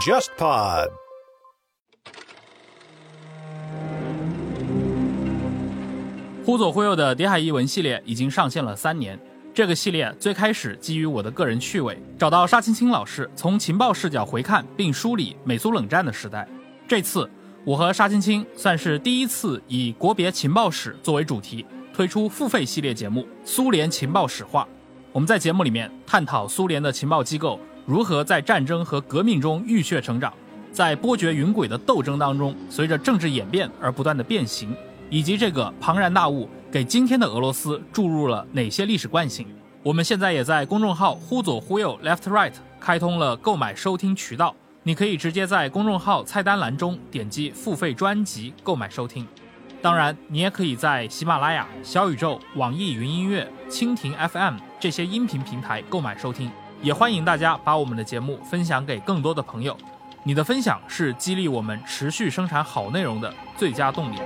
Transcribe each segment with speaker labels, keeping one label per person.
Speaker 1: JustPod。
Speaker 2: 忽左忽右的谍海译文系列已经上线了三年。这个系列最开始基于我的个人趣味，找到沙青青老师，从情报视角回看并梳理美苏冷战的时代。这次我和沙青青算是第一次以国别情报史作为主题，推出付费系列节目《苏联情报史话》。我们在节目里面探讨苏联的情报机构如何在战争和革命中浴血成长，在波谲云诡的斗争当中，随着政治演变而不断的变形。以及这个庞然大物给今天的俄罗斯注入了哪些历史惯性？我们现在也在公众号“忽左忽右 （Left Right）” 开通了购买收听渠道，你可以直接在公众号菜单栏中点击付费专辑购买收听。当然，你也可以在喜马拉雅、小宇宙、网易云音乐、蜻蜓 FM 这些音频平台购买收听。也欢迎大家把我们的节目分享给更多的朋友，你的分享是激励我们持续生产好内容的最佳动力。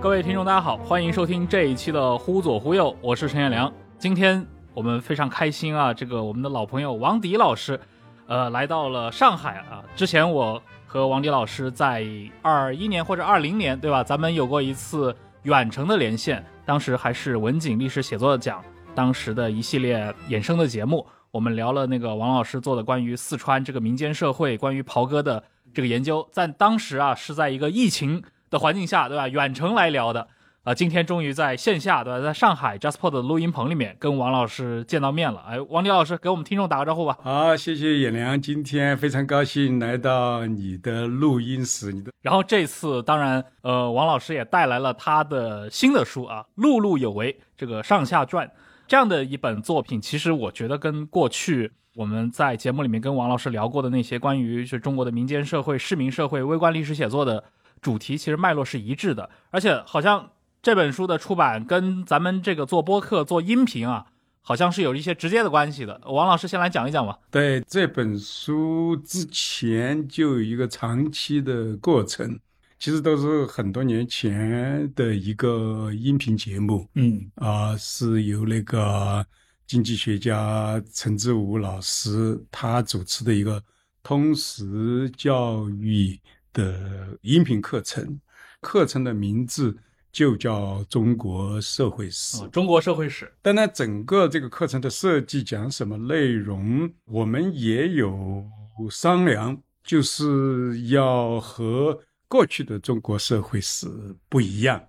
Speaker 2: 各位听众，大家好，欢迎收听这一期的《忽左忽右》，我是陈彦良。今天我们非常开心啊，这个我们的老朋友王迪老师，呃，来到了上海啊。之前我和王迪老师在二一年或者二零年，对吧？咱们有过一次远程的连线，当时还是文景历史写作的奖当时的一系列衍生的节目，我们聊了那个王老师做的关于四川这个民间社会、关于袍哥的这个研究，在当时啊是在一个疫情。的环境下，对吧？远程来聊的，啊，今天终于在线下，对吧？在上海 JustPod 的录音棚里面跟王老师见到面了。哎，王迪老师给我们听众打个招呼吧。
Speaker 3: 好，谢谢野良，今天非常高兴来到你的录音室。你的，
Speaker 2: 然后这次当然，呃，王老师也带来了他的新的书啊，《碌碌有为》这个上下传这样的一本作品。其实我觉得跟过去我们在节目里面跟王老师聊过的那些关于是中国的民间社会、市民社会、微观历史写作的。主题其实脉络是一致的，而且好像这本书的出版跟咱们这个做播客、做音频啊，好像是有一些直接的关系的。王老师先来讲一讲吧。
Speaker 3: 对这本书之前就有一个长期的过程，其实都是很多年前的一个音频节目。
Speaker 2: 嗯
Speaker 3: 啊，是由那个经济学家陈志武老师他主持的一个通识教育。的音频课程，课程的名字就叫《中国社会史》。
Speaker 2: 中国社会史。
Speaker 3: 当然，整个这个课程的设计讲什么内容，我们也有商量，就是要和过去的中国社会史不一样。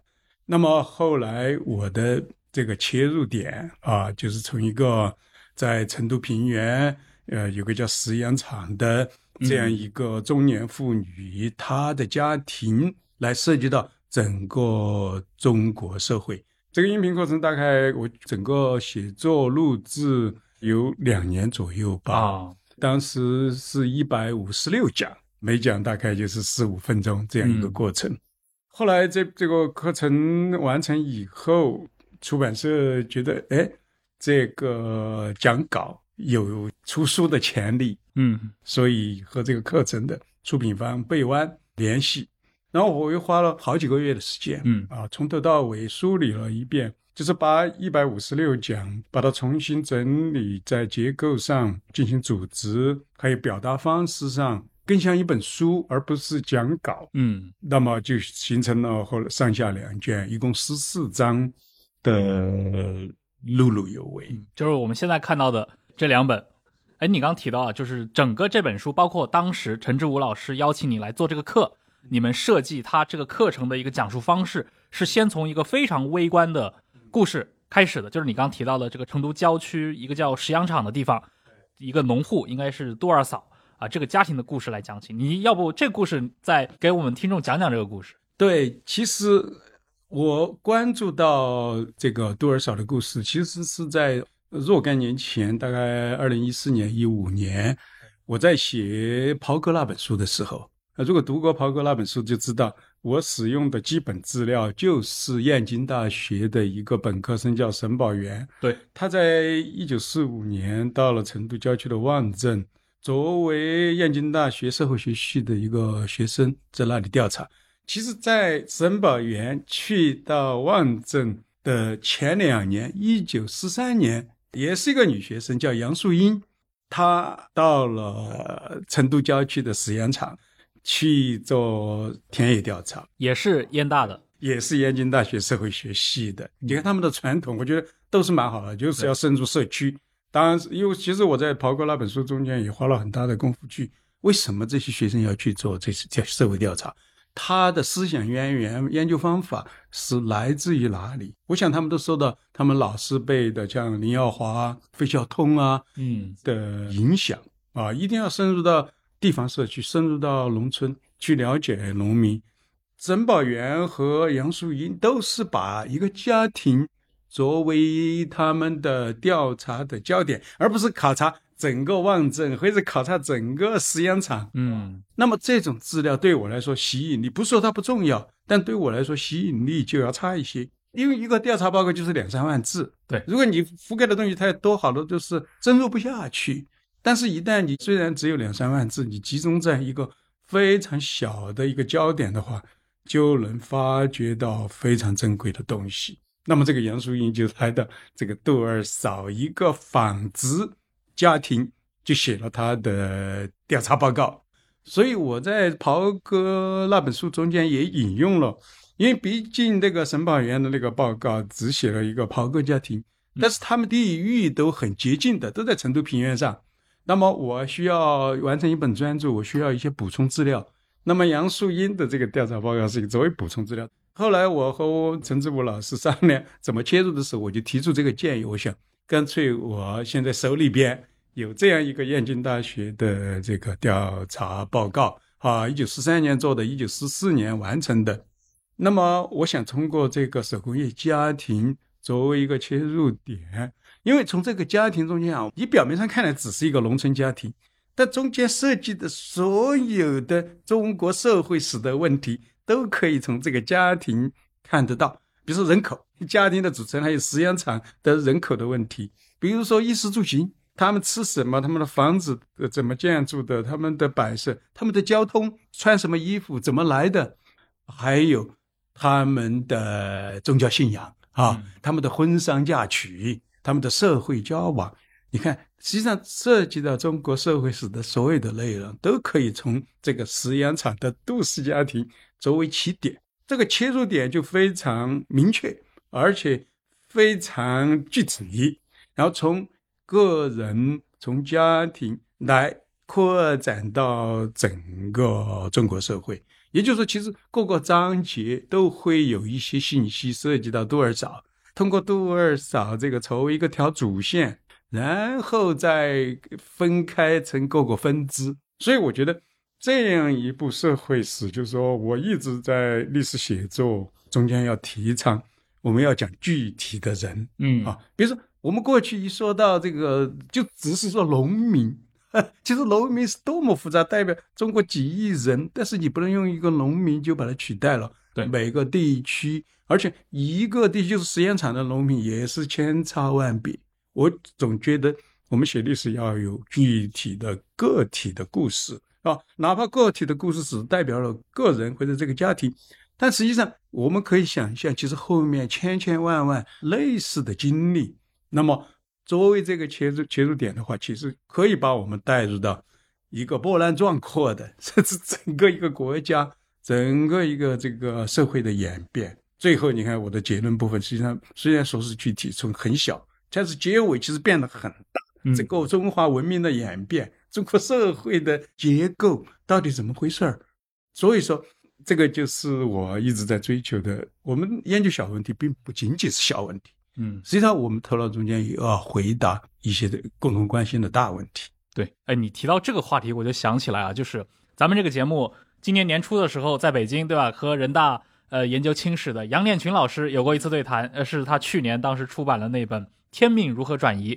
Speaker 3: 那么后来我的这个切入点啊，就是从一个在成都平原，呃，有个叫石羊场的。这样一个中年妇女，她的家庭来涉及到整个中国社会。这个音频课程大概我整个写作录制有两年左右吧。当时是一百五十六讲，每讲大概就是四五分钟这样一个过程。后来这这个课程完成以后，出版社觉得，哎，这个讲稿。有出书的潜力，
Speaker 2: 嗯，
Speaker 3: 所以和这个课程的出品方贝湾联系，然后我又花了好几个月的时间，
Speaker 2: 嗯。
Speaker 3: 啊，从头到尾梳理了一遍，就是把一百五十六讲把它重新整理，在结构上进行组织，还有表达方式上更像一本书，而不是讲稿，
Speaker 2: 嗯，
Speaker 3: 那么就形成了后来上下两卷，一共十四章的碌碌有为，
Speaker 2: 就是我们现在看到的。这两本，哎，你刚提到啊，就是整个这本书，包括当时陈志武老师邀请你来做这个课，你们设计他这个课程的一个讲述方式，是先从一个非常微观的故事开始的，就是你刚提到的这个成都郊区一个叫石羊场的地方，一个农户应该是杜二嫂啊，这个家庭的故事来讲起。你要不这故事再给我们听众讲讲这个故事？
Speaker 3: 对，其实我关注到这个杜二嫂的故事，其实是在。若干年前，大概二零一四年、一五年，我在写袍哥那本书的时候，啊，如果读过袍哥那本书，就知道我使用的基本资料就是燕京大学的一个本科生，叫沈宝元。
Speaker 2: 对，
Speaker 3: 他在一九四五年到了成都郊区的望镇，作为燕京大学社会学系的一个学生，在那里调查。其实，在沈宝元去到望镇的前两年，一九四三年，也是一个女学生，叫杨素英，她到了成都郊区的石羊场去做田野调查，
Speaker 2: 也是燕大的，
Speaker 3: 也是燕京大学社会学系的。你看他们的传统，我觉得都是蛮好的，就是要深入社区。当然，因为其实我在刨哥那本书中间也花了很大的功夫去，为什么这些学生要去做这次调社会调查？他的思想渊源、研究方法是来自于哪里？我想他们都受到他们老师辈的，像林耀华、费孝通啊，
Speaker 2: 嗯
Speaker 3: 的影响啊，一定要深入到地方社区，深入到农村去了解农民。沈宝元和杨树英都是把一个家庭作为他们的调查的焦点，而不是考察。整个望镇或者考察整个石羊场，
Speaker 2: 嗯，
Speaker 3: 那么这种资料对我来说吸引力，不说它不重要，但对我来说吸引力就要差一些，因为一个调查报告就是两三万字，
Speaker 2: 对，
Speaker 3: 如果你覆盖的东西太多，好多都是深入不下去。但是，一旦你虽然只有两三万字，你集中在一个非常小的一个焦点的话，就能发掘到非常珍贵的东西。那么，这个杨淑英就来的这个杜二嫂一个纺织。家庭就写了他的调查报告，所以我在袍哥那本书中间也引用了，因为毕竟那个沈宝元的那个报告只写了一个袍哥家庭，但是他们地域都很接近的，都在成都平原上。那么我需要完成一本专著，我需要一些补充资料。那么杨树英的这个调查报告是作为补充资料。后来我和陈志武老师商量怎么切入的时候，我就提出这个建议，我想。干脆我现在手里边有这样一个燕京大学的这个调查报告啊，一九四三年做的，一九四四年完成的。那么我想通过这个手工业家庭作为一个切入点，因为从这个家庭中间啊，你表面上看来只是一个农村家庭，但中间涉及的所有的中国社会史的问题，都可以从这个家庭看得到。比如说人口、家庭的组成，还有实验场的人口的问题；比如说衣食住行，他们吃什么，他们的房子怎么建筑的，他们的摆设，他们的交通，穿什么衣服，怎么来的，还有他们的宗教信仰啊，他们的婚丧嫁娶，他们的社会交往。你看，实际上涉及到中国社会史的所有的内容，都可以从这个石羊场的杜氏家庭作为起点。这个切入点就非常明确，而且非常具体，然后从个人、从家庭来扩展到整个中国社会。也就是说，其实各个章节都会有一些信息涉及到杜尔早，通过杜二嫂这个作为一个条主线，然后再分开成各个分支。所以，我觉得。这样一部社会史，就是说我一直在历史写作中间要提倡，我们要讲具体的人，
Speaker 2: 嗯
Speaker 3: 啊，比如说我们过去一说到这个，就只是说农民，其实农民是多么复杂，代表中国几亿人，但是你不能用一个农民就把它取代了，
Speaker 2: 对
Speaker 3: 每个地区，而且一个地区是实验场的农民也是千差万别，我总觉得我们写历史要有具体的个体的故事。啊，哪怕个体的故事只代表了个人或者这个家庭，但实际上我们可以想象，其实后面千千万万类似的经历。那么作为这个切入切入点的话，其实可以把我们带入到一个波澜壮阔的，甚至整个一个国家、整个一个这个社会的演变。最后，你看我的结论部分，实际上虽然说是具体，从很小，但是结尾其实变得很大。整个中华文明的演变。中国社会的结构到底怎么回事儿？所以说，这个就是我一直在追求的。我们研究小问题，并不仅仅是小问题，
Speaker 2: 嗯，
Speaker 3: 实际上我们头脑中间也要回答一些的共同关心的大问题。
Speaker 2: 对，哎，你提到这个话题，我就想起来啊，就是咱们这个节目今年年初的时候在北京，对吧？和人大呃研究清史的杨念群老师有过一次对谈，呃，是他去年当时出版了那本《天命如何转移》。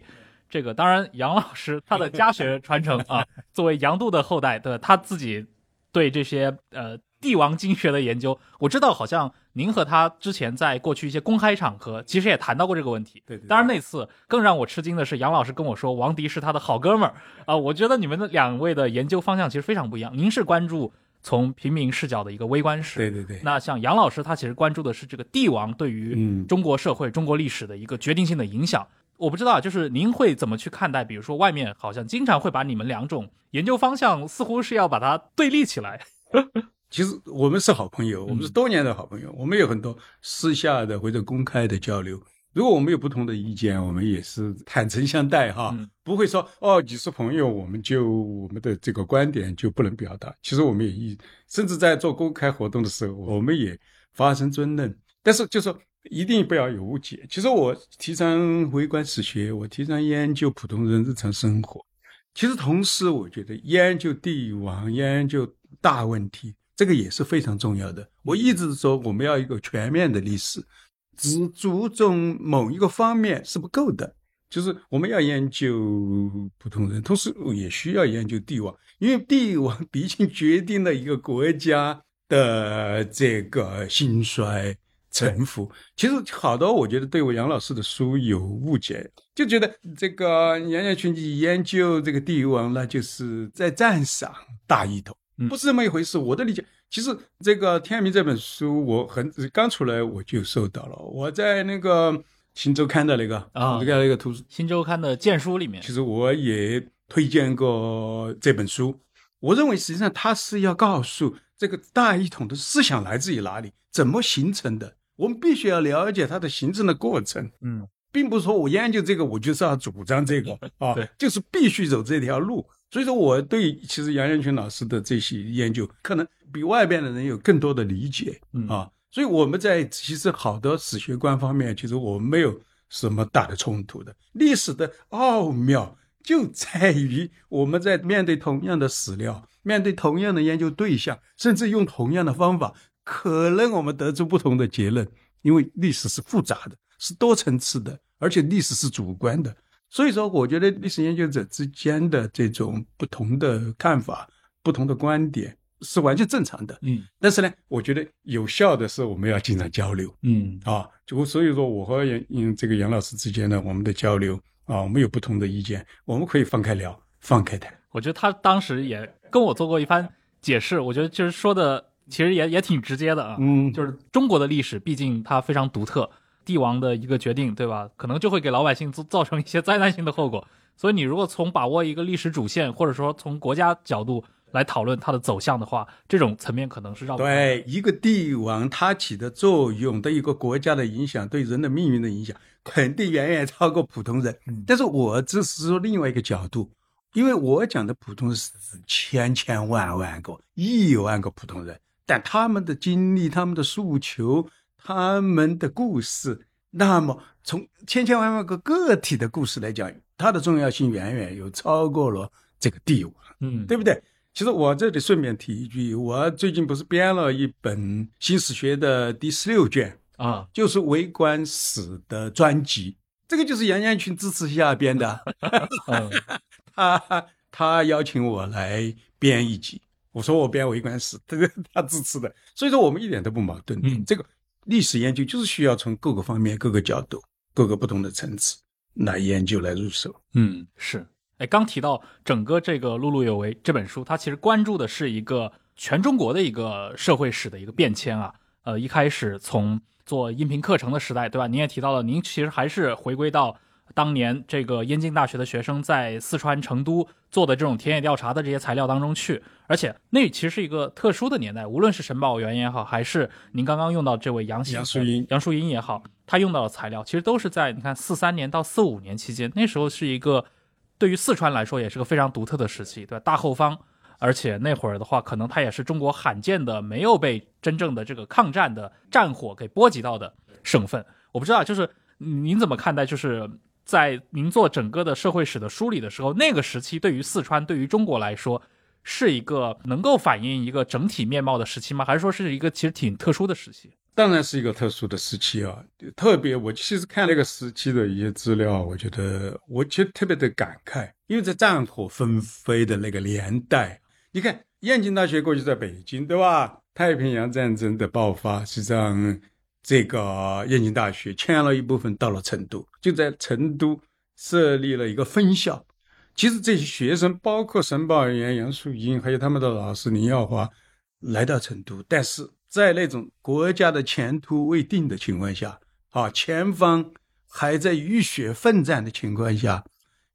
Speaker 2: 这个当然，杨老师他的家学传承啊，作为杨度的后代，对他自己对这些呃帝王经学的研究，我知道好像您和他之前在过去一些公开场合，其实也谈到过这个问题。
Speaker 3: 对对。
Speaker 2: 当然那次更让我吃惊的是，杨老师跟我说王迪是他的好哥们儿啊。我觉得你们的两位的研究方向其实非常不一样。您是关注从平民视角的一个微观史。
Speaker 3: 对对对，
Speaker 2: 那像杨老师，他其实关注的是这个帝王对于
Speaker 3: 嗯
Speaker 2: 中国社会、中国历史的一个决定性的影响。我不知道，就是您会怎么去看待？比如说，外面好像经常会把你们两种研究方向，似乎是要把它对立起来。
Speaker 3: 其实我们是好朋友，我们是多年的好朋友，我们有很多私下的或者公开的交流。如果我们有不同的意见，我们也是坦诚相待哈，
Speaker 2: 嗯
Speaker 3: 不会说哦，你是朋友，我们就我们的这个观点就不能表达。其实我们也一，甚至在做公开活动的时候，我们也发生争论。但是就说一定不要有误解。其实我提倡微观史学，我提倡研究普通人日常生活。其实同时，我觉得研究帝王、研究大问题，这个也是非常重要的。我一直说，我们要一个全面的历史，只注重某一个方面是不够的。就是我们要研究普通人，同时也需要研究帝王，因为帝王毕竟决定了一个国家的这个兴衰。臣服，其实好多我觉得对我杨老师的书有误解，就觉得这个杨家群体研究这个帝王，那就是在赞赏大一统，
Speaker 2: 嗯
Speaker 3: 不是这么一回事。我的理解，其实这个《天明》这本书，我很刚出来我就收到了，我在那个《新周刊》的那个
Speaker 2: 啊
Speaker 3: 这个那个图书
Speaker 2: 新周刊的荐书里面
Speaker 3: 其，实我也推荐过这本书。我认为实际上它是要告诉这个大一统的思想来自于哪里，怎么形成的。我们必须要了解它的形成的过程，
Speaker 2: 嗯
Speaker 3: 并不是说我研究这个我就是要主张这个 啊
Speaker 2: 对，
Speaker 3: 就是必须走这条路。所以说，我对其实杨元群老师的这些研究，可能比外边的人有更多的理解
Speaker 2: 嗯
Speaker 3: 啊。所以我们在其实好的史学观方面，其实我们没有什么大的冲突的。历史的奥妙就在于我们在面对同样的史料，面对同样的研究对象，甚至用同样的方法，可能我们得出不同的结论。因为历史是复杂的，是多层次的，而且历史是主观的。所以说，我觉得历史研究者之间的这种不同的看法、不同的观点是完全正常的。
Speaker 2: 嗯
Speaker 3: 但是呢，我觉得有效的是我们要经常交流。
Speaker 2: 嗯
Speaker 3: 啊，就所以说我和杨嗯这个杨老师之间呢，我们的交流啊，我们有不同的意见，我们可以放开聊，放开谈。
Speaker 2: 我觉得他当时也跟我做过一番解释，我觉得就是说的其实也也挺直接的啊，
Speaker 3: 嗯
Speaker 2: 就是中国的历史毕竟它非常独特，帝王的一个决定，对吧？可能就会给老百姓造造成一些灾难性的后果。所以你如果从把握一个历史主线，或者说从国家角度来讨论它的走向的话，这种层面可能是绕不开。
Speaker 3: 对一个帝王他起的作用，对一个国家的影响，对人的命运的影响，肯定远远超过普通人。
Speaker 2: 嗯
Speaker 3: 但是我只是说另外一个角度，因为我讲的普通是千千万万个、亿万个普通人，但他们的经历、他们的诉求、他们的故事，那么从千千万万个个体的故事来讲，它的重要性远远有超过了这个帝王。
Speaker 2: 嗯，
Speaker 3: 对不对？其实我这里顺便提一句，我最近不是编了一本新史学的第十六卷，
Speaker 2: 啊，
Speaker 3: 就是微观史的专辑。这个就是杨元群支持下编的，
Speaker 2: 嗯
Speaker 3: 他他邀请我来编一集，我说我编微观史，这个 他支持的，所以说我们一点都不矛盾。
Speaker 2: 嗯
Speaker 3: 这个历史研究就是需要从各个方面、各个角度、各个不同的层次来研究、来入手。
Speaker 2: 嗯，是。哎，刚提到整个这个《碌碌有为》这本书，它其实关注的是一个全中国的一个社会史的一个变迁啊。呃，一开始从做音频课程的时代，对吧？您也提到了，您其实还是回归到当年这个燕京大学的学生在四川成都做的这种田野调查的这些材料当中去，而且那其实是一个特殊的年代，无论是沈宝元也好，还是您刚刚用到这位杨
Speaker 3: 杨树英
Speaker 2: 杨树英也好，他用到的材料其实都是在你看四三年到四五年期间，那时候是一个对于四川来说也是个非常独特的时期，对吧？大后方，而且那会儿的话，可能它也是中国罕见的没有被真正的这个抗战的战火给波及到的省份。我不知道，就是您怎么看待？就是在您做整个的社会史的梳理的时候，那个时期对于四川、对于中国来说，是一个能够反映一个整体面貌的时期吗？还是说是一个其实挺特殊的时期？
Speaker 3: 当然是一个特殊的时期啊，特别我其实看那个时期的一些资料，我觉得我其实特别的感慨，因为在战火纷飞的那个年代，你看燕京大学过去在北京，对吧？太平洋战争的爆发，实际上这个燕京大学迁了一部分到了成都，就在成都设立了一个分校。其实这些学生，包括沈宝元、杨树英，还有他们的老师林耀华，来到成都，但是在那种国家的前途未定的情况下，啊，前方还在浴血奋战的情况下，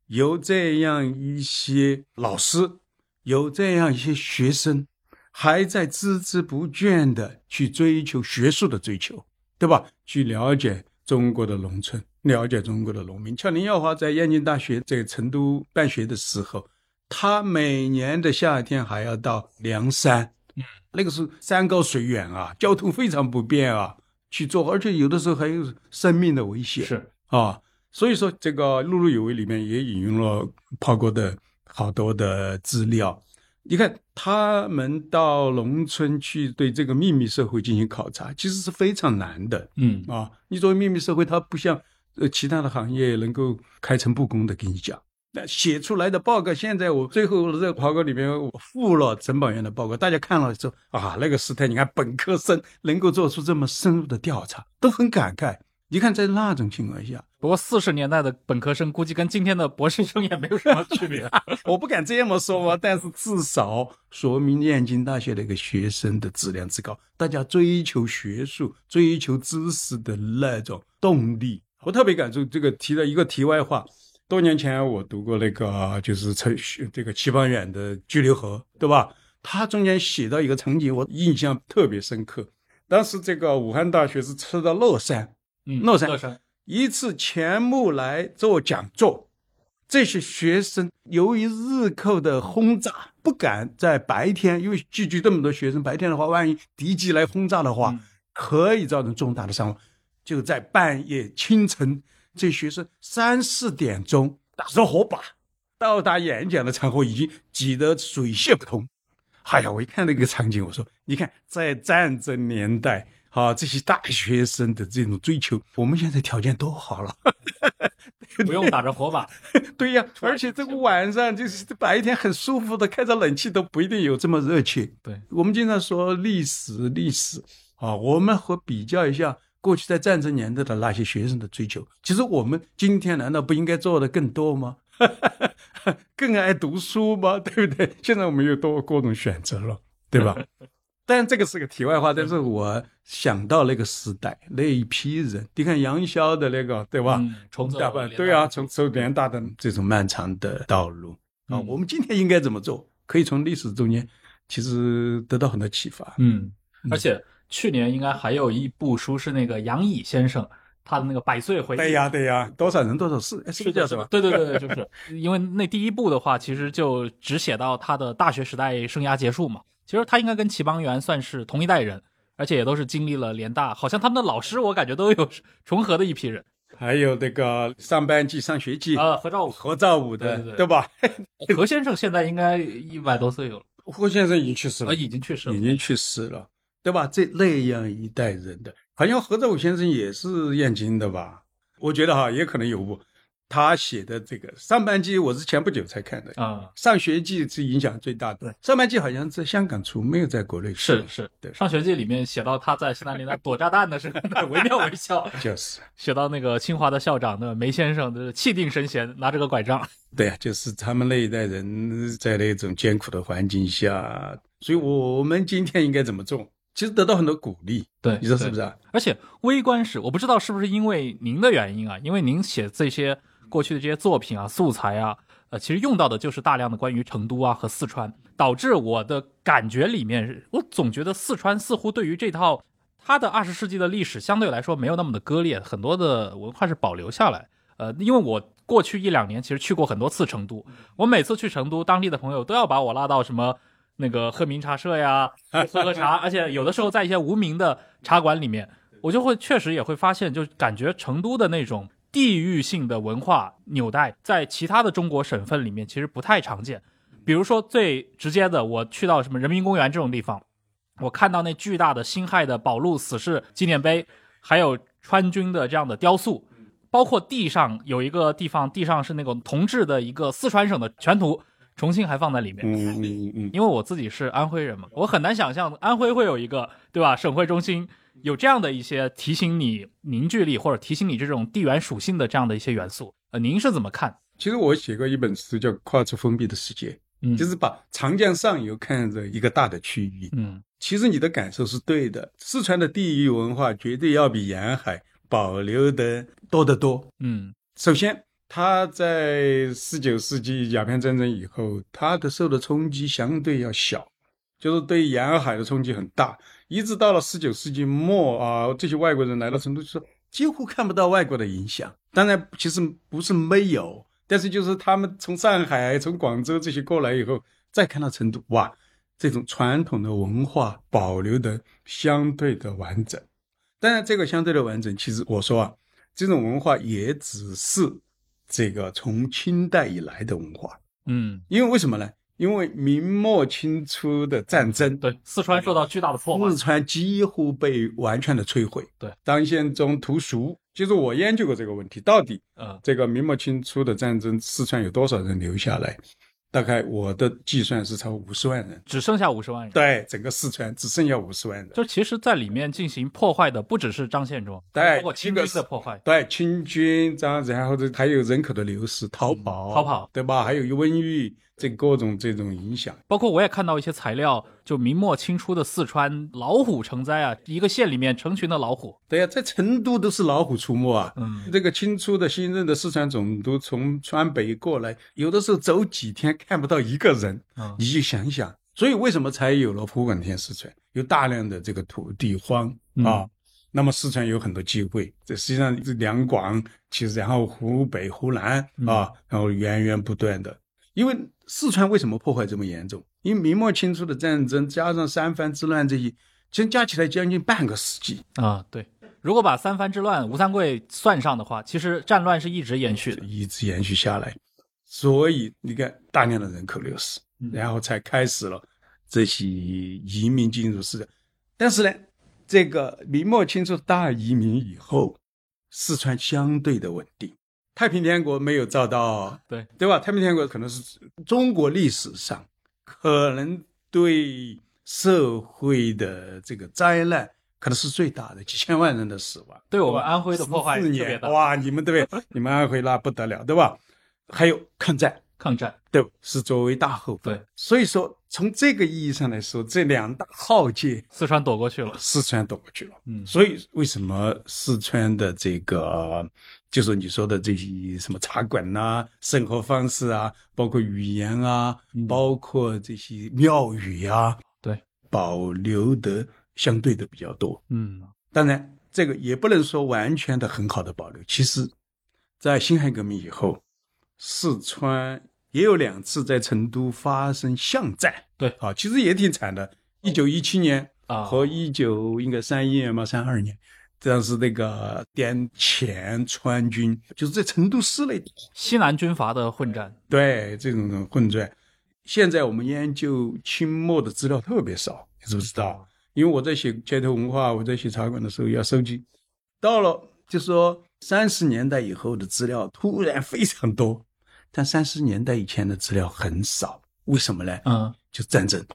Speaker 3: 有这样一些老师，有这样一些学生，还在孜孜不倦的去追求学术的追求，对吧？去了解中国的农村，了解中国的农民。像林耀华在燕京大学在成都办学的时候，他每年的夏天还要到凉山，
Speaker 2: 嗯，
Speaker 3: 那个是山高水远啊，交通非常不便啊，去做，而且有的时候还有生命的危险。
Speaker 2: 是
Speaker 3: 啊，所以说这个《碌碌有为》里面也引用了炮哥的好多的资料。你看，他们到农村去对这个秘密社会进行考察，其实是非常难的
Speaker 2: 嗯
Speaker 3: 啊。你作为秘密社会，它不像呃其他的行业能够开诚布公的跟你讲。那写出来的报告，现在我最后这个报告里面我附了陈宝元的报告，大家看了之后啊，那个时代你看本科生能够做出这么深入的调查，都很感慨。你看在那种情况下，
Speaker 2: 不过四十年代的本科生估计跟今天的博士生也没有什么区别。
Speaker 3: 我不敢这么说吧，但是至少说明燕京大学的一个学生的质量之高，大家追求学术、追求知识的那种动力，我特别感触。这个提了一个题外话，多年前我读过那个就是陈这个齐方远的《巨流河》，对吧？他中间写到一个场景，我印象特别深刻。当时这个武汉大学是撤到乐山，
Speaker 2: 嗯，
Speaker 3: 乐山
Speaker 2: 乐山，
Speaker 3: 一次钱穆来做讲座，这些学生由于日寇的轰炸，不敢在白天，因为聚集这么多学生，白天的话，万一敌机来轰炸的话，
Speaker 2: 嗯
Speaker 3: 可以造成重大的伤亡。就在半夜清晨，这学生三四点钟打着火把到达演讲的场合，已经挤得水泄不通。哎呀，我一看那个场景，我说，你看，在战争年代，啊，这些大学生的这种追求，我们现在条件都好了。
Speaker 2: 不用打着火把。
Speaker 3: 对呀，而且这个晚上就是白天很舒服的，开着冷气都不一定有这么热情。
Speaker 2: 对，
Speaker 3: 我们经常说历史，历史啊，我们和比较一下过去在战争年代的那些学生的追求，其实我们今天难道不应该做的更多吗？更爱读书吗？对不对？现在我们有多各种选择了，对吧？但这个是个题外话，但是我想到那个时代那一批人，你看杨逍的那个，对吧？
Speaker 2: 嗯，重走
Speaker 3: 大半对啊，
Speaker 2: 大
Speaker 3: 从走联大的这种漫长的道路啊，
Speaker 2: 嗯
Speaker 3: 我们今天应该怎么做？可以从历史中间其实得到很多启发。
Speaker 2: 嗯，而且去年应该还有一部书是那个杨乙先生他的那个百岁回忆。
Speaker 3: 对呀，对呀，多少人多少事，是叫什么？
Speaker 2: 对对对对，就是因为那第一部的话，其实就只写到他的大学时代生涯结束嘛。其实他应该跟齐邦媛算是同一代人，而且也都是经历了联大，好像他们的老师我感觉都有重合的一批人。
Speaker 3: 还有那个上班季、上学季，
Speaker 2: 啊，何兆武、
Speaker 3: 何兆武的，
Speaker 2: 对
Speaker 3: 吧？
Speaker 2: 何先生现在应该一百多岁有了，
Speaker 3: 霍先生已经去世
Speaker 2: 呃，
Speaker 3: 了，
Speaker 2: 已经去世了
Speaker 3: 已。经去世了，对吧？这那样一代人的，好像何兆武先生也是燕京的吧？我觉得哈，也可能有误。他写的这个上半季，我是前不久才看的。
Speaker 2: 啊、
Speaker 3: 上学季是影响最大的，上半季好像在香港出，没有在国内出。
Speaker 2: 是是，
Speaker 3: 对
Speaker 2: 上学季里面写到他在西南联大躲炸弹的时候，惟妙惟肖。
Speaker 3: 就是
Speaker 2: 写到那个清华的校长的梅先生的气定神闲，拿着个拐杖。
Speaker 3: 对呀、就是他们那一代人在那种艰苦的环境下，所以我们今天应该怎么做？其实得到很多鼓励，
Speaker 2: 对
Speaker 3: 你说是不是啊？
Speaker 2: 而且微观史，我不知道是不是因为您的原因啊，因为您写这些过去的这些作品啊、素材啊，呃，其实用到的就是大量的关于成都啊和四川，导致我的感觉里面，我总觉得四川似乎对于这套它的二十世纪的历史相对来说没有那么的割裂，很多的文化是保留下来。呃，因为我过去一两年其实去过很多次成都，我每次去成都，当地的朋友都要把我拉到什么那个喝茗茶社呀，喝喝茶，而且有的时候在一些无名的茶馆里面，我就会确实也会发现，就感觉成都的那种地域性的文化纽带，在其他的中国省份里面其实不太常见。比如说最直接的，我去到什么人民公园这种地方，我看到那巨大的辛亥的保路死士纪念碑，还有川军的这样的雕塑，包括地上有一个地方，地上是那个铜制的一个四川省的全图，重庆还放在里面。
Speaker 3: 嗯嗯嗯嗯，
Speaker 2: 因为我自己是安徽人嘛，我很难想象安徽会有一个对吧？省会中心有这样的一些提醒你凝聚力或者提醒你这种地缘属性的这样的一些元素。呃，您是怎么看？
Speaker 3: 其实我写过一本书叫《跨出封闭的世界》，
Speaker 2: 嗯
Speaker 3: 就是把长江上游看着一个大的区域，
Speaker 2: 嗯
Speaker 3: 其实你的感受是对的，四川的地域文化绝对要比沿海保留的多得多。
Speaker 2: 嗯
Speaker 3: 首先，它在十九世纪鸦片战争以后，它的受的冲击相对要小，就是对沿海的冲击很大。一直到了十九世纪末啊，这些外国人来到成都，就说几乎看不到外国的影响。当然，其实不是没有，但是就是他们从上海、从广州这些过来以后，再看到成都，哇，这种传统的文化保留的相对的完整。当然，这个相对的完整，其实我说啊，这种文化也只是这个从清代以来的文化，
Speaker 2: 嗯，
Speaker 3: 因为为什么呢？因为明末清初的战争，
Speaker 2: 对，四川受到巨大的破坏
Speaker 3: 四。川几乎被完全的摧毁。
Speaker 2: 对，
Speaker 3: 当宪宗屠熟，其实我研究过这个问题，到底
Speaker 2: 啊
Speaker 3: 这个明末清初的战争，四川有多少人留下来？大概我的计算是超过五十万人。
Speaker 2: 只剩下五十万人。
Speaker 3: 对，整个四川只剩下五十万人。
Speaker 2: 就其实，在里面进行破坏的不只是张献忠，
Speaker 3: 对
Speaker 2: 包括清军的破坏。
Speaker 3: 对，清军这样，然后这还有人口的流失、逃跑、
Speaker 2: 嗯逃跑，
Speaker 3: 对吧？还有瘟疫，这各种这种影响。
Speaker 2: 包括我也看到一些材料，就明末清初的四川老虎成灾啊，一个县里面成群的老虎。
Speaker 3: 对呀、在成都都是老虎出没啊。
Speaker 2: 嗯，
Speaker 3: 这个清初的新任的四川总督从川北过来，有的时候走几天看不到一个人，
Speaker 2: 嗯
Speaker 3: 你就想想，所以为什么才有了湖广天四川，有大量的这个土地荒
Speaker 2: 嗯
Speaker 3: 啊？那么四川有很多机会，这实际上是两广，其实然后湖北、湖南
Speaker 2: 嗯
Speaker 3: 啊，然后源源不断的。因为四川为什么破坏这么严重？因为明末清初的战争加上三藩之乱这些，其实加起来将近半个世纪。
Speaker 2: 啊，对。如果把三藩之乱、吴三桂算上的话，其实战乱是一直延续的。
Speaker 3: 一直延续下来，所以你看大量的人口流失，然后才开始了这些移民进入市场。但是呢，这个明末清初大移民以后，四川相对的稳定，太平天国没有遭到，
Speaker 2: 对
Speaker 3: 对吧？太平天国可能是中国历史上可能对社会的这个灾难。可能是最大的，几千万人的死亡，
Speaker 2: 对我们安徽的破坏
Speaker 3: 14
Speaker 2: 特别
Speaker 3: 年
Speaker 2: 大。
Speaker 3: 哇！你们对不对？你们安徽那不得了，对吧？还有抗战，
Speaker 2: 抗战，
Speaker 3: 对，是作为大后方。
Speaker 2: 对，
Speaker 3: 所以说从这个意义上来说，这两大浩劫，
Speaker 2: 四川躲过去了。
Speaker 3: 四川躲过去了。
Speaker 2: 嗯
Speaker 3: 所以为什么四川的这个，就是你说的这些什么茶馆呐、生活方式啊，包括语言啊，
Speaker 2: 嗯。
Speaker 3: 包括这些庙宇啊，
Speaker 2: 对，
Speaker 3: 保留的相对的比较多。
Speaker 2: 嗯。
Speaker 3: 当然，这个也不能说完全的很好的保留。其实，在辛亥革命以后，四川也有两次在成都发生巷战，
Speaker 2: 对。
Speaker 3: 啊，其实也挺惨的。一九一七年
Speaker 2: 啊。
Speaker 3: 和一九应该三一年嘛，三二年，这样是那个滇黔川军，就是在成都市内
Speaker 2: 西南军阀的混战。
Speaker 3: 对这种混战。现在我们研究清末的资料特别少，你知不知道？因为我在写街头文化，我在写茶馆的时候要收集，到了就说三十年代以后的资料突然非常多，但三十年代以前的资料很少，为什么呢？
Speaker 2: 嗯
Speaker 3: 就战争，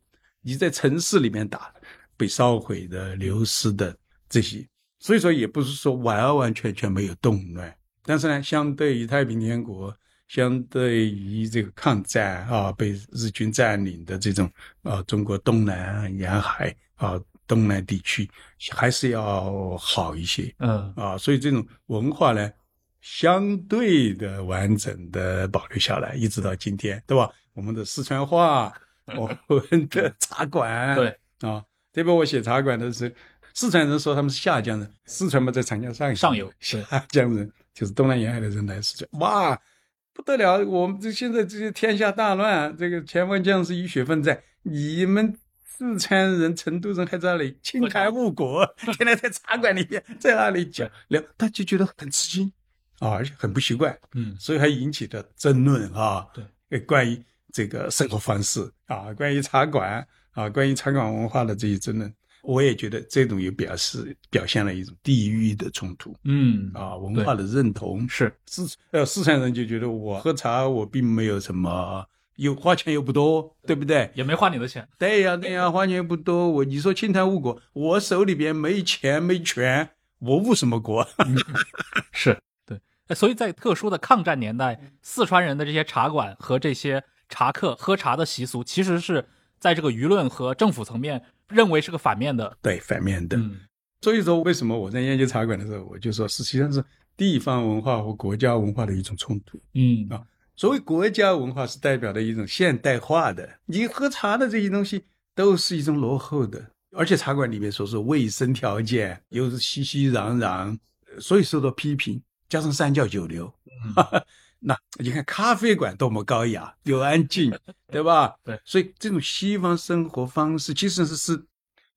Speaker 3: 你在城市里面打，被烧毁的、流失的这些，所以说也不是说完完全全没有动乱，但是呢，相对于太平天国，相对于这个抗战啊，被日军占领的这种啊，中国东南沿海啊，东南地区还是要好一些。
Speaker 2: 嗯。
Speaker 3: 啊，所以这种文化呢，相对的完整的保留下来，一直到今天，对吧？我们的四川话，我们的茶馆，
Speaker 2: 对。
Speaker 3: 啊，这边我写茶馆的时候，四川人说他们是下江人，四川嘛在长江上游，
Speaker 2: 上游
Speaker 3: 下江人就是东南沿海的人来四川，哇，不得了！我们这现在这些天下大乱，这个前方将士浴血奋战，你们四川人、成都人还在那里青苔误国，天天在茶馆里面在那里讲。聊，他就觉得很吃惊啊，而且很不习惯，
Speaker 2: 嗯。
Speaker 3: 所以还引起了争论啊。
Speaker 2: 对。
Speaker 3: 呃，关于这个生活方式啊，关于茶馆啊，关于茶馆文化的这些争论，我也觉得这种也表示表现了一种地域的冲突
Speaker 2: 嗯
Speaker 3: 啊，文化的认同。
Speaker 2: 是
Speaker 3: 四呃四川人就觉得我喝茶我并没有什么，又花钱又不多，对不对？
Speaker 2: 也没花你的钱。
Speaker 3: 对呀、对呀、花钱又不多。我你说青苔误国，我手里边没钱没权，我误什么国？
Speaker 2: 是对，哎所以在特殊的抗战年代，四川人的这些茶馆和这些茶客喝茶的习俗，其实是在这个舆论和政府层面认为是个反面的。
Speaker 3: 对，反面的。
Speaker 2: 嗯
Speaker 3: 所以说，为什么我在研究茶馆的时候，我就说，实际上是地方文化和国家文化的一种冲突。
Speaker 2: 嗯
Speaker 3: 啊所谓国家文化是代表的一种现代化的，你喝茶的这些东西都是一种落后的，而且茶馆里面说是卫生条件又是熙熙攘攘，呃所以受到批评。加上三教九流，那你看咖啡馆多么高雅又安静，对吧？
Speaker 2: 对，
Speaker 3: 所以这种西方生活方式其实是是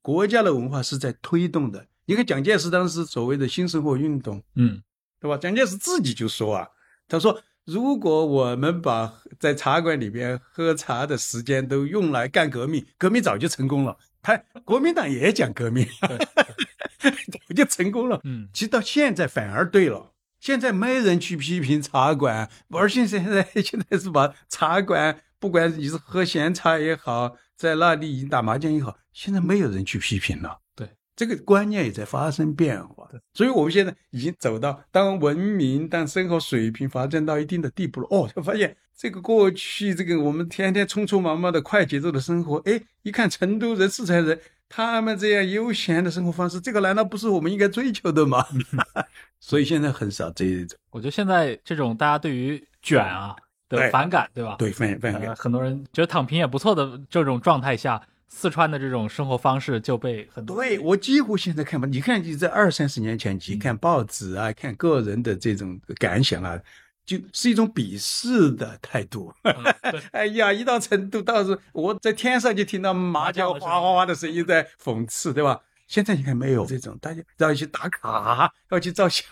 Speaker 3: 国家的文化是在推动的。你看蒋介石当时所谓的新生活运动，
Speaker 2: 嗯
Speaker 3: 对吧？蒋介石自己就说啊，他说如果我们把在茶馆里边喝茶的时间都用来干革命，革命早就成功了。他国民党也讲革命，早就成功了。
Speaker 2: 嗯
Speaker 3: 其实到现在反而对了，现在没人去批评茶馆，而且现在 现在是把茶馆，不管你是喝闲茶也好，在那里打麻将也好，现在没有人去批评了。
Speaker 2: 对，
Speaker 3: 这个观念也在发生变化。所以我们现在已经走到当文明、当生活水平发展到一定的地步了，哦，就发现这个过去这个我们天天匆匆忙忙的快节奏的生活，哎，一看成都人、四川人。他们这样悠闲的生活方式，这个难道不是我们应该追求的吗？所以现在很少这一种
Speaker 2: 我觉得现在这种大家对于卷啊的反感，对吧？
Speaker 3: 对反反
Speaker 2: 呃，
Speaker 3: 感。
Speaker 2: 很多人觉得躺平也不错的这种状态下，四川的这种生活方式就被很多
Speaker 3: 对我几乎现在看吧，你看你在二三十年前，你看报纸啊，看个人的这种感想啊，就是一种鄙视的态度。哎呀，一到成都，到时我在天上就听到麻将哗哗哗的声音在讽刺，对吧？现在你看没有这种，大家要去打卡，要去照相，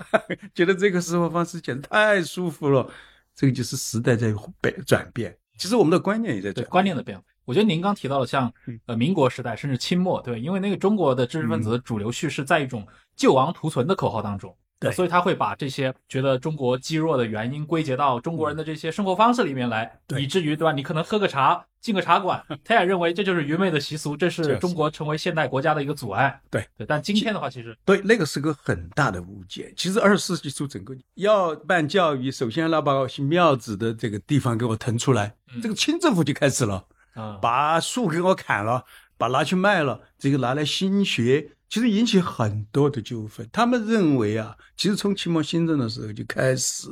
Speaker 3: 觉得这个生活方式简直太舒服了。这个就是时代在变转变，其实我们的观念也在转变。
Speaker 2: 观念的变化。我觉得您刚提到的像
Speaker 3: 嗯
Speaker 2: 呃民国时代甚至清末，对，因为那个中国的知识分子的主流叙事在一种救亡图存的口号当中。
Speaker 3: 对
Speaker 2: 所以他会把这些觉得中国积弱的原因归结到中国人的这些生活方式里面来，
Speaker 3: 对
Speaker 2: 以至于对吧？你可能喝个茶，进个茶馆，他也认为这就是愚昧的习俗，这
Speaker 3: 是是
Speaker 2: 中国成为现代国家的一个阻碍。
Speaker 3: 对
Speaker 2: 对，但今天的话，其实
Speaker 3: 对，那个是个很大的误解。其实二十世纪初整个要办教育，首先要把庙子的这个地方给我腾出来，
Speaker 2: 嗯
Speaker 3: 这个清政府就开始了，
Speaker 2: 啊，
Speaker 3: 把树给我砍了，把拿去卖了，这个拿来兴学，其实引起很多的纠纷。他们认为啊，其实从清末新政的时候就开始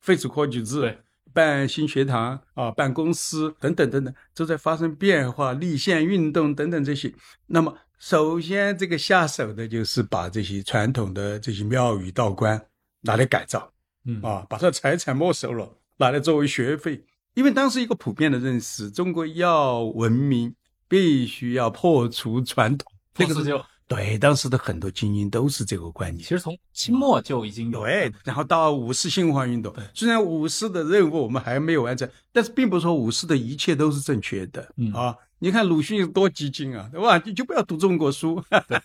Speaker 3: 废除科举制，办新学堂啊，办公司等等等等，都在发生变化，立宪运动等等这些。那么，首先这个下手的就是把这些传统的这些庙宇道观拿来改造
Speaker 2: 嗯
Speaker 3: 啊，把它财产没收了，拿来作为学费。因为当时一个普遍的认识，中国要文明，必须要破除传统。这个是
Speaker 2: 破四旧
Speaker 3: 对当时的很多精英都是这个观念
Speaker 2: 其。实从清末就已经有
Speaker 3: 对，然后到五四新文化运动，虽然五四的任务我们还没有完成，但是并不是说五四的一切都是正确的、
Speaker 2: 嗯
Speaker 3: 啊。你看鲁迅多激进啊，对吧？你就不要读中国书，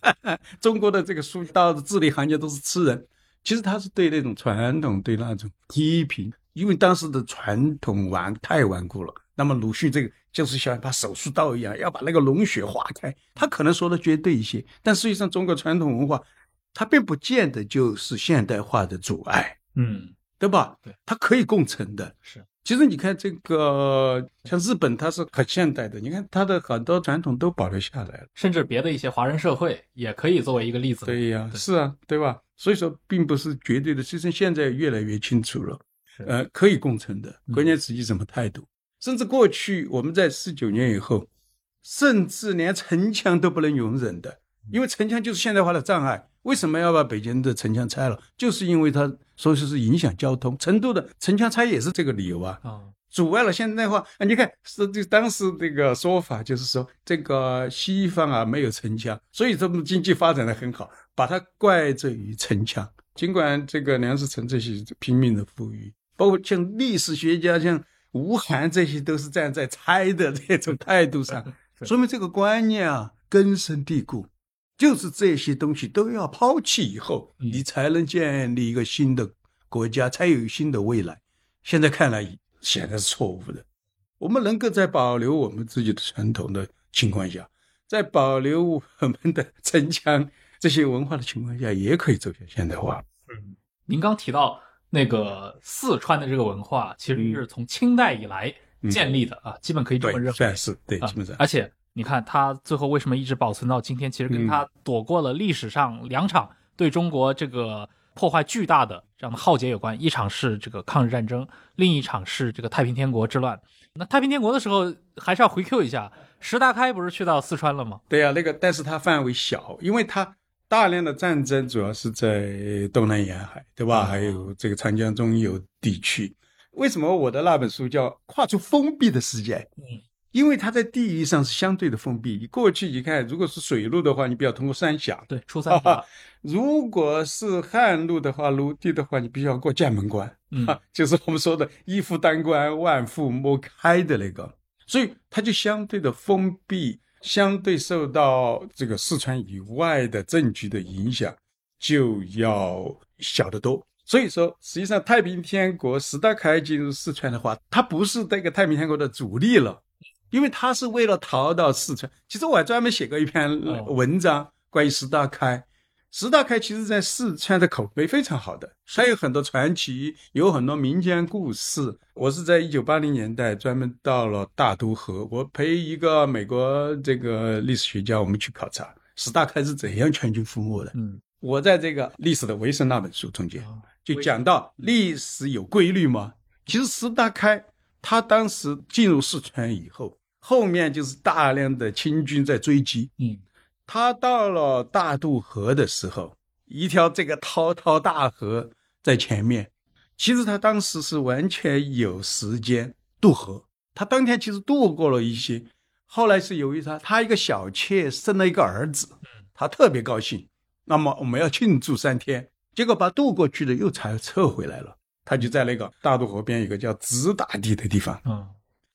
Speaker 3: 中国的这个书到字里行间都是吃人。其实他是对那种传统对那种批评，因为当时的传统顽太顽固了。那么鲁迅这个就是像把手术刀一样，要把那个脓血化开。他可能说的绝对一些，但实际上中国传统文化，它并不见得就是现代化的阻碍，
Speaker 2: 嗯
Speaker 3: 对吧？
Speaker 2: 对，
Speaker 3: 它可以共存的。
Speaker 2: 是
Speaker 3: 其实你看这个，像日本，它是很现代的，你看它的很多传统都保留下来了。
Speaker 2: 甚至别的一些华人社会也可以作为一个例子。
Speaker 3: 对呀，
Speaker 2: 对
Speaker 3: 是啊，对吧？所以说，并不是绝对的，其实现在越来越清楚了，
Speaker 2: 是
Speaker 3: 呃，可以共存的，
Speaker 2: 嗯
Speaker 3: 关键是以什么态度。甚至过去我们在四九年以后，甚至连城墙都不能容忍的，因为城墙就是现代化的障碍。为什么要把北京的城墙拆了？就是因为它说是是影响交通。成都的城墙拆也是这个理由啊。
Speaker 2: 啊，
Speaker 3: 阻碍了现代化啊！你看，是这当时这个说法就是说，这个西方啊没有城墙，所以他们经济发展的很好，把它怪罪于城墙。尽管这个梁思成这些拼命的富裕，包括像历史学家像吴晗这些，都是站在猜的 这种态度上，说明这个观念啊根深蒂固。就是这些东西都要抛弃以后，
Speaker 2: 嗯
Speaker 3: 你才能建立一个新的国家，才有新的未来。现在看来显然是错误的。我们能够在保留我们自己的传统的情况下，在保留我们的城墙这些文化的情况下，也可以走向现代化。
Speaker 2: 嗯您刚提到那个四川的这个文化，其实是从清代以来建立的啊，基本可以这么认，为。
Speaker 3: 算是对，
Speaker 2: 啊
Speaker 3: 基本上
Speaker 2: 而且你看他最后为什么一直保存到今天？其实跟他躲过了历史上两场对中国这个破坏巨大的这样的浩劫有关。一场是这个抗日战争，另一场是这个太平天国之乱。那太平天国的时候，还是要回 Q 一下，石达开不是去到四川了吗？
Speaker 3: 对呀、那个，但是它范围小，因为它大量的战争主要是在东南沿海，对吧？
Speaker 2: 哦
Speaker 3: 还有这个长江中游地区。为什么我的那本书叫《跨出封闭的世界》？
Speaker 2: 嗯，
Speaker 3: 因为它在地域上是相对的封闭。你过去一看，如果是水路的话，你必须要通过三峡；
Speaker 2: 对，出三峡，
Speaker 3: 如果是旱路的话，陆地的话，你必须要过剑门关。
Speaker 2: 嗯
Speaker 3: 啊，就是我们说的“一夫当关，万夫莫开”的那个，所以它就相对的封闭，相对受到这个四川以外的政局的影响就要小得多。所以说，实际上太平天国石达开进入四川的话，他不是这个太平天国的主力了，因为他是为了逃到四川。其实我还专门写过一篇文章关于石达开。石达开其实在四川的口碑非常好的，他有很多传奇，有很多民间故事。我是在一九八零年代专门到了大渡河，我陪一个美国这个历史学家，我们去考察石达开是怎样全军覆没的。
Speaker 2: 嗯，
Speaker 3: 我在这个《历史的维生》那本书中间
Speaker 2: 哦
Speaker 3: 就讲到历史有规律吗？其实石达开他当时进入四川以后，后面就是大量的清军在追击，
Speaker 2: 嗯，
Speaker 3: 他到了大渡河的时候，一条这个滔滔大河在前面。其实他当时是完全有时间渡河，他当天其实渡过了一些。后来是由于他他一个小妾生了一个儿子，他特别高兴。那么我们要庆祝三天，结果把渡过去的又才撤回来了。他就在那个大渡河边有个叫直打地的地方，
Speaker 2: 嗯，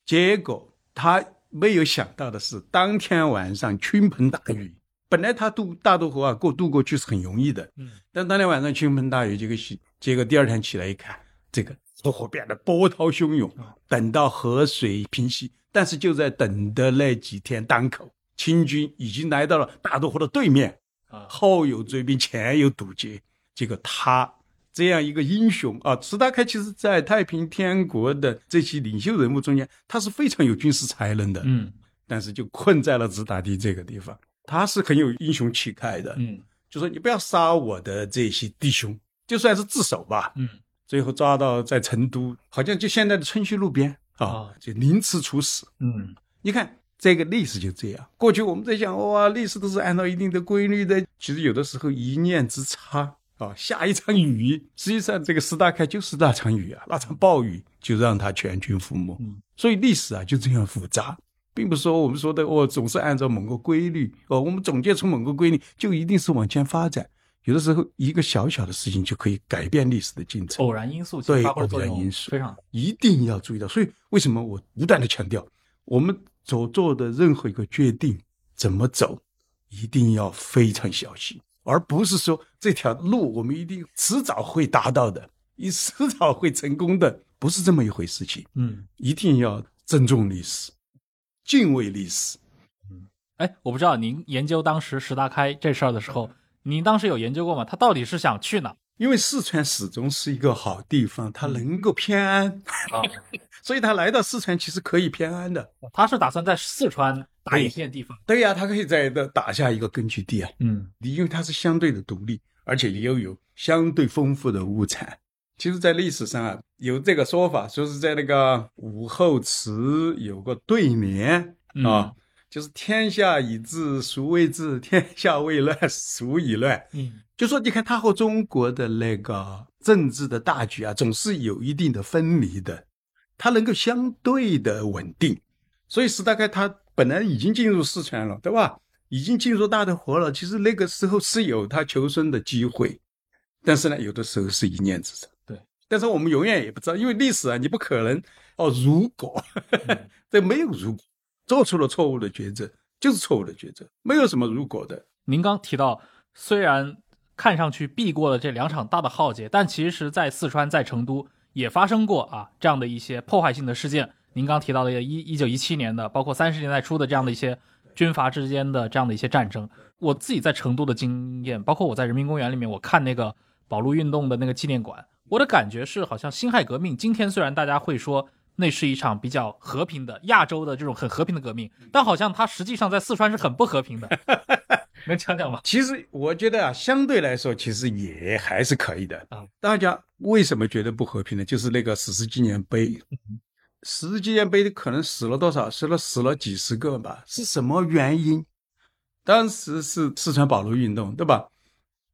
Speaker 3: 结果他没有想到的是，当天晚上倾盆大雨。本来他渡大渡河啊，过渡过去是很容易的，
Speaker 2: 嗯，
Speaker 3: 但当天晚上倾盆大雨，结果洗结果第二天起来一看，这个河变得波涛汹涌。等到河水平息，但是就在等的那几天当口，清军已经来到了大渡河的对面，
Speaker 2: 啊，
Speaker 3: 后有追兵，前有堵截。结果他这样一个英雄啊，石达开其实在太平天国的这些领袖人物中间，他是非常有军事才能的，
Speaker 2: 嗯
Speaker 3: 但是就困在了直达地这个地方。他是很有英雄气概的，
Speaker 2: 嗯
Speaker 3: 就说你不要杀我的这些弟兄，就算是自首吧。
Speaker 2: 嗯，
Speaker 3: 最后抓到在成都，好像就现在的春熙路边啊
Speaker 2: 啊，
Speaker 3: 就凌迟处死。
Speaker 2: 嗯
Speaker 3: 你看这个历史就这样。过去我们在讲哇，历史都是按照一定的规律的，其实有的时候一念之差啊，下一场雨，实际上这个石达开就是那场雨啊，那场暴雨就让他全军覆没。
Speaker 2: 嗯
Speaker 3: 所以历史啊就这样复杂，并不是说我们说的哦总是按照某个规律哦，我们总结出某个规律就一定是往前发展。有的时候一个小小的事情就可以改变历史的进程。
Speaker 2: 偶然因素
Speaker 3: 对偶然因素
Speaker 2: 非常。
Speaker 3: 一定要注意到。所以为什么我不断的强调，我们所做的任何一个决定怎么走，一定要非常小心，而不是说这条路我们一定迟早会达到的，你迟早会成功的，不是这么一回事情。
Speaker 2: 嗯，
Speaker 3: 一定要尊重历史，敬畏历史。
Speaker 2: 嗯哎，我不知道您研究当时石达开这事儿的时候，您当时有研究过吗？他到底是想去哪？
Speaker 3: 因为四川始终是一个好地方，它能够偏安，
Speaker 2: 啊，
Speaker 3: 所以他来到四川其实可以偏安的。
Speaker 2: 他是打算在四川打一片地方。
Speaker 3: 对呀、他可以在这打下一个根据地啊。
Speaker 2: 嗯
Speaker 3: 因为它是相对的独立，而且又有相对丰富的物产。其实，在历史上啊，有这个说法，说是在那个武后祠有个对联啊，就是“天下已治，孰未治？天下未乱，孰已乱？”
Speaker 2: 嗯
Speaker 3: 就说你看，他和中国的那个政治的大局啊，总是有一定的分离的，它能够相对的稳定。所以石大开他本来已经进入四川了，对吧？已经进入大的活了。其实那个时候是有他求生的机会，但是呢，有的时候是一念之差。
Speaker 2: 对，
Speaker 3: 但是我们永远也不知道，因为历史啊，你不可能哦，如果 这没有如果，做出了错误的抉择就是错误的抉择，没有什么如果的。
Speaker 2: 您刚提到，虽然看上去避过了这两场大的浩劫，但其实，在四川、在成都也发生过啊这样的一些破坏性的事件。您刚提到的一一九一七年的，包括三十年代初的这样的一些军阀之间的这样的一些战争。我自己在成都的经验，包括我在人民公园里面，我看那个保路运动的那个纪念馆，我的感觉是，好像辛亥革命今天虽然大家会说那是一场比较和平的亚洲的这种很和平的革命，但好像它实际上在四川是很不和平的，能讲讲吗？
Speaker 3: 其实我觉得啊，相对来说，其实也还是可以的
Speaker 2: 啊。
Speaker 3: 大家为什么觉得不和平呢？就是那个史诗纪念碑，史诗纪念碑可能死了多少？死了死了几十个吧？是什么原因？当时是四川保路运动，对吧？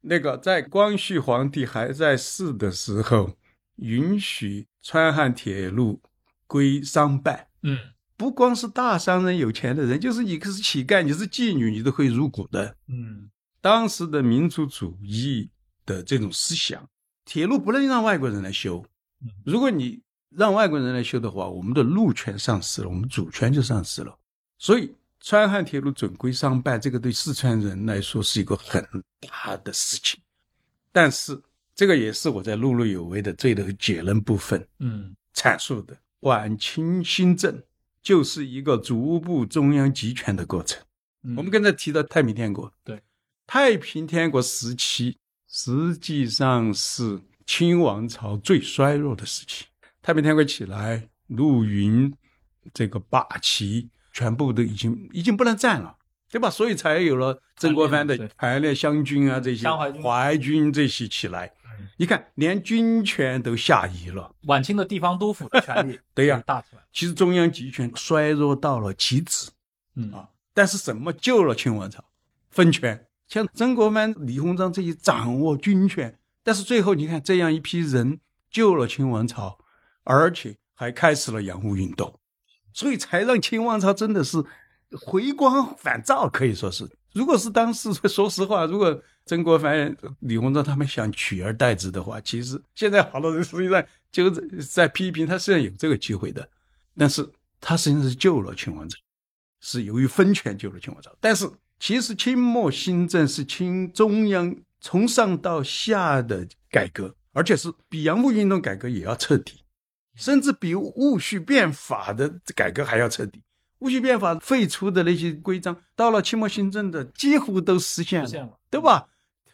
Speaker 3: 那个在光绪皇帝还在世的时候，允许川汉铁路归商办。
Speaker 2: 嗯，
Speaker 3: 不光是大商人、有钱的人，就是你是乞丐，你是妓女，你都可以入股的。
Speaker 2: 嗯，
Speaker 3: 当时的民族主义的这种思想，铁路不能让外国人来修。如果你让外国人来修的话，我们的路权丧失了，我们主权就丧失了。所以，川汉铁路准归商办，这个对四川人来说是一个很大的事情。但是，这个也是我在碌碌有为的最后结论部分
Speaker 2: 嗯，
Speaker 3: 阐述的。晚清新政就是一个逐步中央集权的过程。
Speaker 2: 嗯
Speaker 3: 我们刚才提到太平天国，
Speaker 2: 对，
Speaker 3: 太平天国时期实际上是清王朝最衰弱的时期。太平天国起来，陆云这个霸旗全部都已经已经不能战了，对吧？所以才有了曾国藩的排列湘军啊这些
Speaker 2: 淮军
Speaker 3: 这些起来。你看，连军权都下移了。
Speaker 2: 晚清的地方督府的权力
Speaker 3: 对呀
Speaker 2: 大起来，
Speaker 3: 其实中央集权衰弱到了极致。
Speaker 2: 嗯
Speaker 3: 啊但是什么救了清王朝？分权，像曾国藩、李鸿章这些掌握军权，但是最后你看这样一批人救了清王朝，而且还开始了洋务运动，所以才让清王朝真的是回光返照，可以说是。如果是当时，说实话，如果曾国藩、李鸿章他们想取而代之的话，其实现在好多人实际上就是在批评他，虽然有这个机会的，但是他实际上是救了清王朝。是由于分权救了清王朝，但是其实清末新政是清中央从上到下的改革，而且是比洋务运动改革也要彻底，甚至比戊戌变法的改革还要彻底。戊戌变法废除的那些规章，到了清末新政的几乎都实现了，
Speaker 2: 实现了
Speaker 3: 对吧？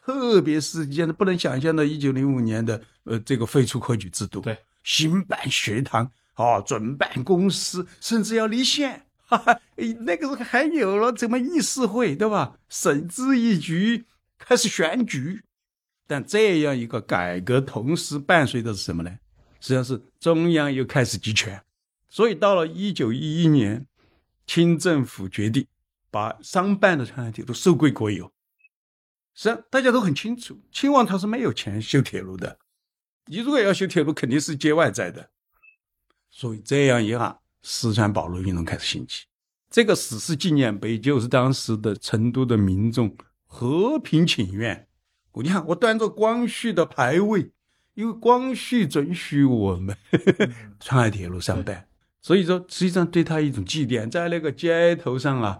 Speaker 3: 特别是现在不能想象的，一九零五年的呃这个废除科举制度，
Speaker 2: 对，
Speaker 3: 兴办学堂，哦，准办公司，甚至要立宪。哈 哈，诶那个时候还有了怎么议事会，对吧？省咨议局开始选举，但这样一个改革，同时伴随的是什么呢？实际上是中央又开始集权，所以到了一九一一年，清政府决定把商办的川汉铁路收归国有。实际上大家都很清楚，清王朝是没有钱修铁路的，你如果要修铁路，肯定是借外债的。所以这样一下，四川保路运动开始兴起。这个史诗纪念碑就是当时的成都的民众和平请愿。你看，我端着光绪的牌位，因为光绪准许我们 川海铁路上办，所以说实际上对他一种祭奠，在那个街头上啊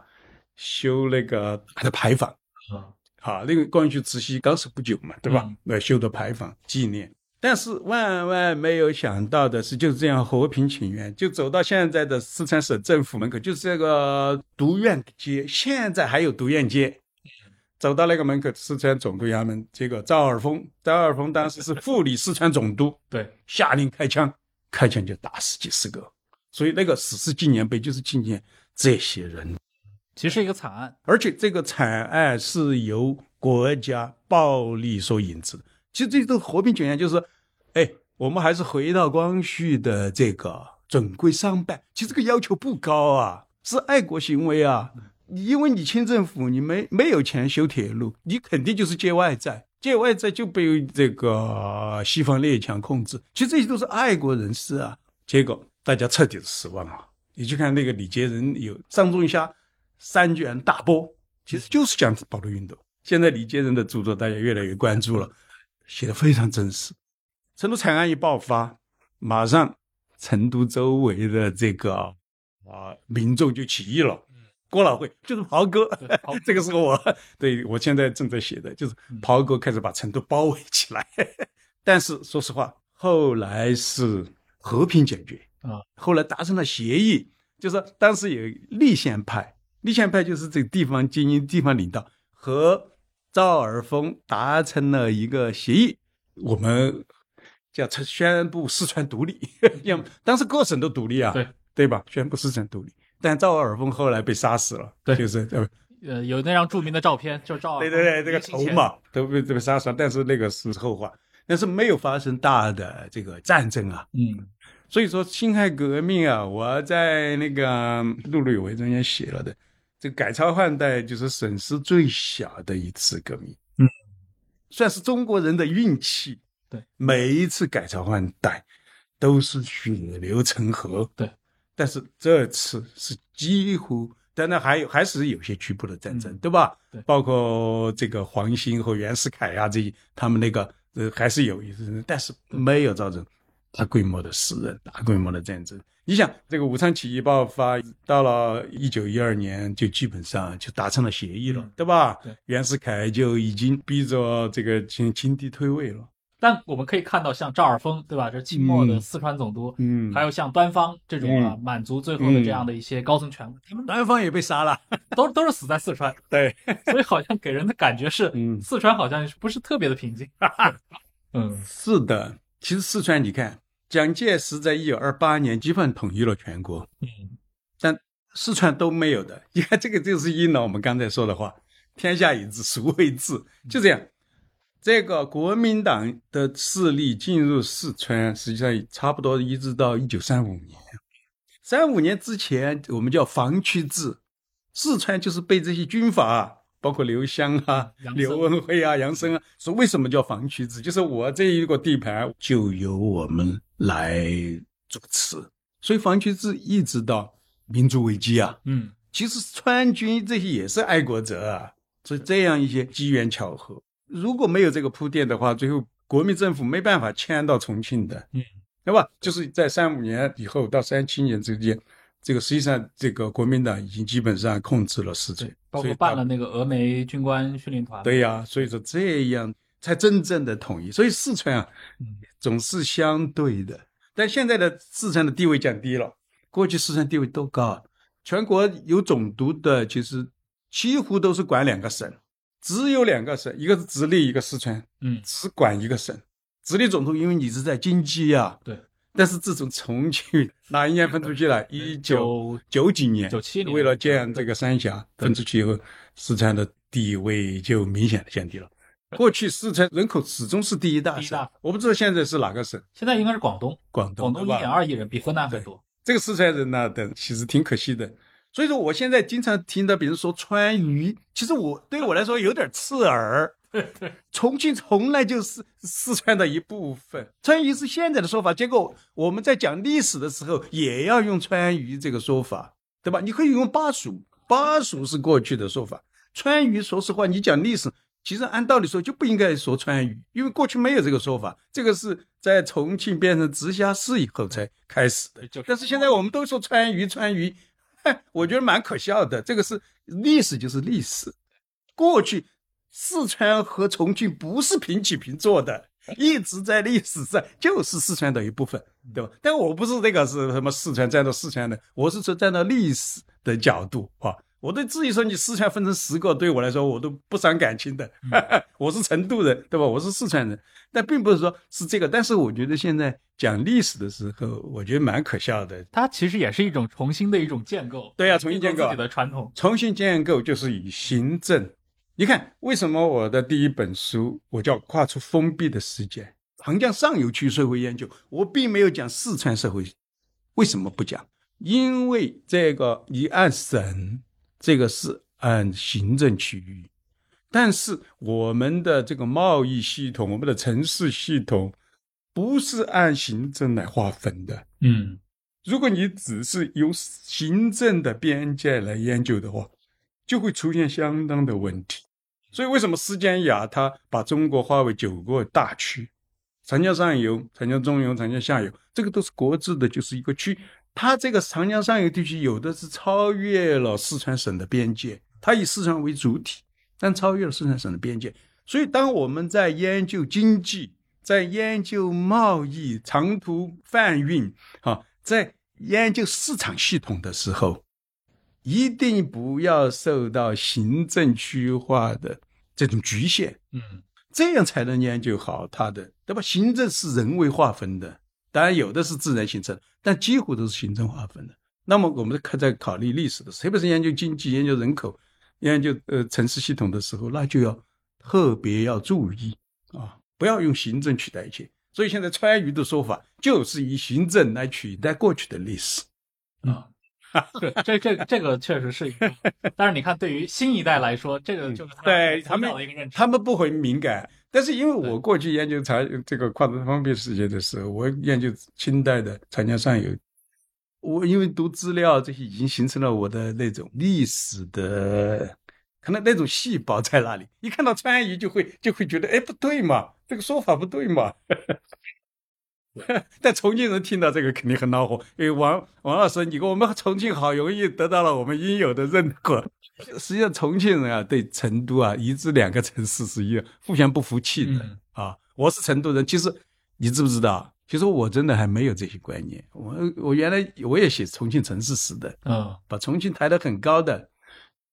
Speaker 3: 修那个大的牌坊。
Speaker 2: 啊，
Speaker 3: 好，那个光绪慈禧刚死不久嘛，对吧
Speaker 2: 嗯？
Speaker 3: 那修的牌坊纪念。但是万万没有想到的是，就是这样和平请愿，就走到现在的四川省政府门口，就是这个独院街，现在还有独院街。走到那个门口，四川总督衙门，这个赵尔丰，赵尔丰当时是副理四川总督，
Speaker 2: 对，
Speaker 3: 下令开枪，开枪就打死几十个。所以那个史诗纪念碑就是纪念这些人
Speaker 2: 其实是一个惨案，
Speaker 3: 而且这个惨案是由国家暴力所引致的。其实这都和平检验，就是说，哎，我们还是回到光绪的这个准归商办。其实这个要求不高啊，是爱国行为啊。你你因为你清政府你没没有钱修铁路，你肯定就是借外债，借外债就被这个西方列强控制。其实这些都是爱国人士啊。结果大家彻底的失望了！你去看那个李杰仁有上中下三卷大波，其实就是讲保路运动。现在李杰仁的著作大家越来越关注了，写的非常真实。成都惨案一爆发，马上成都周围的这个啊民众就起义了。郭老会就是袍哥，这个是我 对我现在正在写的，就是袍哥开始把成都包围起来。但是说实话，后来是和平解决
Speaker 2: 啊，
Speaker 3: 后来达成了协议，就是说当时有立宪派，立宪派就是这个地方精英、地方领导和赵尔丰达成了一个协议，我们叫宣布四川独立，要当时各省都独立啊，
Speaker 2: 对
Speaker 3: 对吧？宣布四川独立，但赵尔丰后来被杀死了，
Speaker 2: 对
Speaker 3: 就是呃
Speaker 2: 呃，有那张著名的照片，就是赵
Speaker 3: 对对对，这个头嘛都被都被杀死了，但是那个是后话，但是没有发生大的这个战争啊。
Speaker 2: 嗯
Speaker 3: 所以说辛亥革命啊，我在那个陆路有为中间写了的，这个改朝换代就是损失最小的一次革命，
Speaker 2: 嗯，
Speaker 3: 算是中国人的运气。
Speaker 2: 对，
Speaker 3: 每一次改朝换代都是血流成河。
Speaker 2: 对，
Speaker 3: 但是这次是几乎，当然还有还是有些局部的战争，
Speaker 2: 嗯
Speaker 3: 对吧？
Speaker 2: 对
Speaker 3: 包括这个黄兴和袁世凯啊，这些他们那个呃还是有一次，但是没有造成大规模的死人、大规模的战争。你想，这个武昌起义爆发到了一九一二年，就基本上就达成了协议了，
Speaker 2: 嗯
Speaker 3: 对吧？
Speaker 2: 对
Speaker 3: 袁世凯就已经逼着这个清清帝退位了。
Speaker 2: 但我们可以看到，像赵尔丰，对吧？这清末的
Speaker 3: 嗯。
Speaker 2: 四川总督，
Speaker 3: 嗯。
Speaker 2: 还有像端方这种啊，满族最后的这样的一些高层权贵，他们
Speaker 3: 端方也被杀了。
Speaker 2: 都都是死在四川，
Speaker 3: 对，
Speaker 2: 所以好像给人的感觉是，
Speaker 3: 嗯。
Speaker 2: 四川好像不是特别的平静。嗯。
Speaker 3: 是的，其实四川，你看，蒋介石在一九二八年基本统一了全国，
Speaker 2: 嗯。
Speaker 3: 但四川都没有的。你看，这个就是应了我们刚才说的话：“天下已知，孰未治？”就这样，这个国民党的势力进入四川，实际上差不多一直到一九三五年。三五年之前，我们叫防区制，四川就是被这些军阀，包括刘湘啊刘文辉啊、杨森啊，说为什么叫防区制？就是我这一个地盘就由我们来主持，所以防区制一直到民族危机啊，
Speaker 2: 嗯
Speaker 3: 其实川军这些也是爱国者啊，所以这样一些机缘巧合，如果没有这个铺垫的话，最后国民政府没办法迁到重庆的，
Speaker 2: 嗯，
Speaker 3: 对吧？就是在三五年以后到三七年之间，这个实际上这个国民党已经基本上控制了四川，，
Speaker 2: 包括办了那个峨眉军官训练团。
Speaker 3: 对呀、所以说这样才真正的统一。所以四川啊，
Speaker 2: 嗯
Speaker 3: 总是相对的，但现在的四川的地位降低了，过去四川地位多高啊？全国有总督的，其实几乎都是管两个省，只有两个省，一个是直隶，一个四川，
Speaker 2: 嗯
Speaker 3: 只管一个省。直隶总督因为你是在京畿呀，
Speaker 2: 对。
Speaker 3: 但是自从重庆哪一年分出去了？一九九几年
Speaker 2: ，97年
Speaker 3: 为了建这个三峡分出去以后，四川的地位就明显的降低了。过去四川人口始终是第一大省
Speaker 2: 第一大，
Speaker 3: 我不知道现在是哪个省，
Speaker 2: 现在应该是广东，
Speaker 3: 广东
Speaker 2: 广东一点二亿人，比河南还多。
Speaker 3: 这个四川人呢，等其实挺可惜的。所以说，我现在经常听到别人说川渝，其实我对我来说有点刺耳。重庆从来就是四川的一部分，川渝是现在的说法。结果我们在讲历史的时候，也要用川渝这个说法，对吧？你可以用巴蜀，巴蜀是过去的说法。川渝，说实话，你讲历史，其实按道理说就不应该说川渝，因为过去没有这个说法，这个是在重庆变成直辖市以后才开始的。但是现在我们都说川渝，川渝，嗨，我觉得蛮可笑的。这个是历史，就是历史。过去四川和重庆不是平起平坐的，一直在历史上就是四川的一部分，对吧？但我不是这个是什么四川站到四川的，我是说站到历史的角度啊。我对自己说你四川分成十个，对我来说我都不伤感情的。我是成都人，对吧？我是四川人，但并不是说是这个。但是我觉得现在讲历史的时候，我觉得蛮可笑的。
Speaker 2: 它其实也是一种重新的一种建构。
Speaker 3: 对呀重新建构
Speaker 2: 自己的传统。
Speaker 3: 重新建构就是以行政。你看，为什么我的第一本书我叫《跨出封闭的世界》，横江上游区社会研究，我并没有讲四川社会，为什么不讲？因为这个你按省，这个是按行政区域，但是我们的这个贸易系统，我们的城市系统，不是按行政来划分的。
Speaker 2: 嗯
Speaker 3: 如果你只是由行政的边界来研究的话，就会出现相当的问题。所以，为什么施坚雅他把中国划为九个大区？长江上游、长江中游、长江下游，这个都是国制的，就是一个区。它这个长江上游地区有的是超越了四川省的边界，它以四川为主体，但超越了四川省的边界。所以，当我们在研究经济、在研究贸易、长途贩运，啊，在研究市场系统的时候，一定不要受到行政区划的这种局限，
Speaker 2: 嗯
Speaker 3: 这样才能研究好它的，对吧？行政是人为划分的，当然有的是自然形成，但几乎都是行政划分的。那么我们在在考虑历史的时候，特别是研究经济、研究人口、研究呃城市系统的时候，那就要特别要注意啊，不要用行政取代一切。所以现在川渝的说法就是以行政来取代过去的历史。
Speaker 2: 啊，对，这这这个确实是一个，但是你看，对于新一代来说，这个就是
Speaker 3: 对他们
Speaker 2: 的一个认知。
Speaker 3: 他们不会敏感，但是因为我过去研究长这个跨度方便世界的时候，我研究清代的长江上游，我因为读资料这些已经形成了我的那种历史的可能那种细胞在那里，一看到川渝就会就会觉得哎不对嘛，这个说法不对嘛。但重庆人听到这个肯定很恼火，因为王王老师，你跟我们重庆好容易得到了我们应有的认可。实际上，重庆人啊，对成都啊，一直两个城市是一互相不服气的、
Speaker 2: 嗯
Speaker 3: 啊。我是成都人，其实你知不知道？其实我真的还没有这些观念。我我原来我也写重庆城市史的，
Speaker 2: 啊
Speaker 3: 把重庆抬得很高的。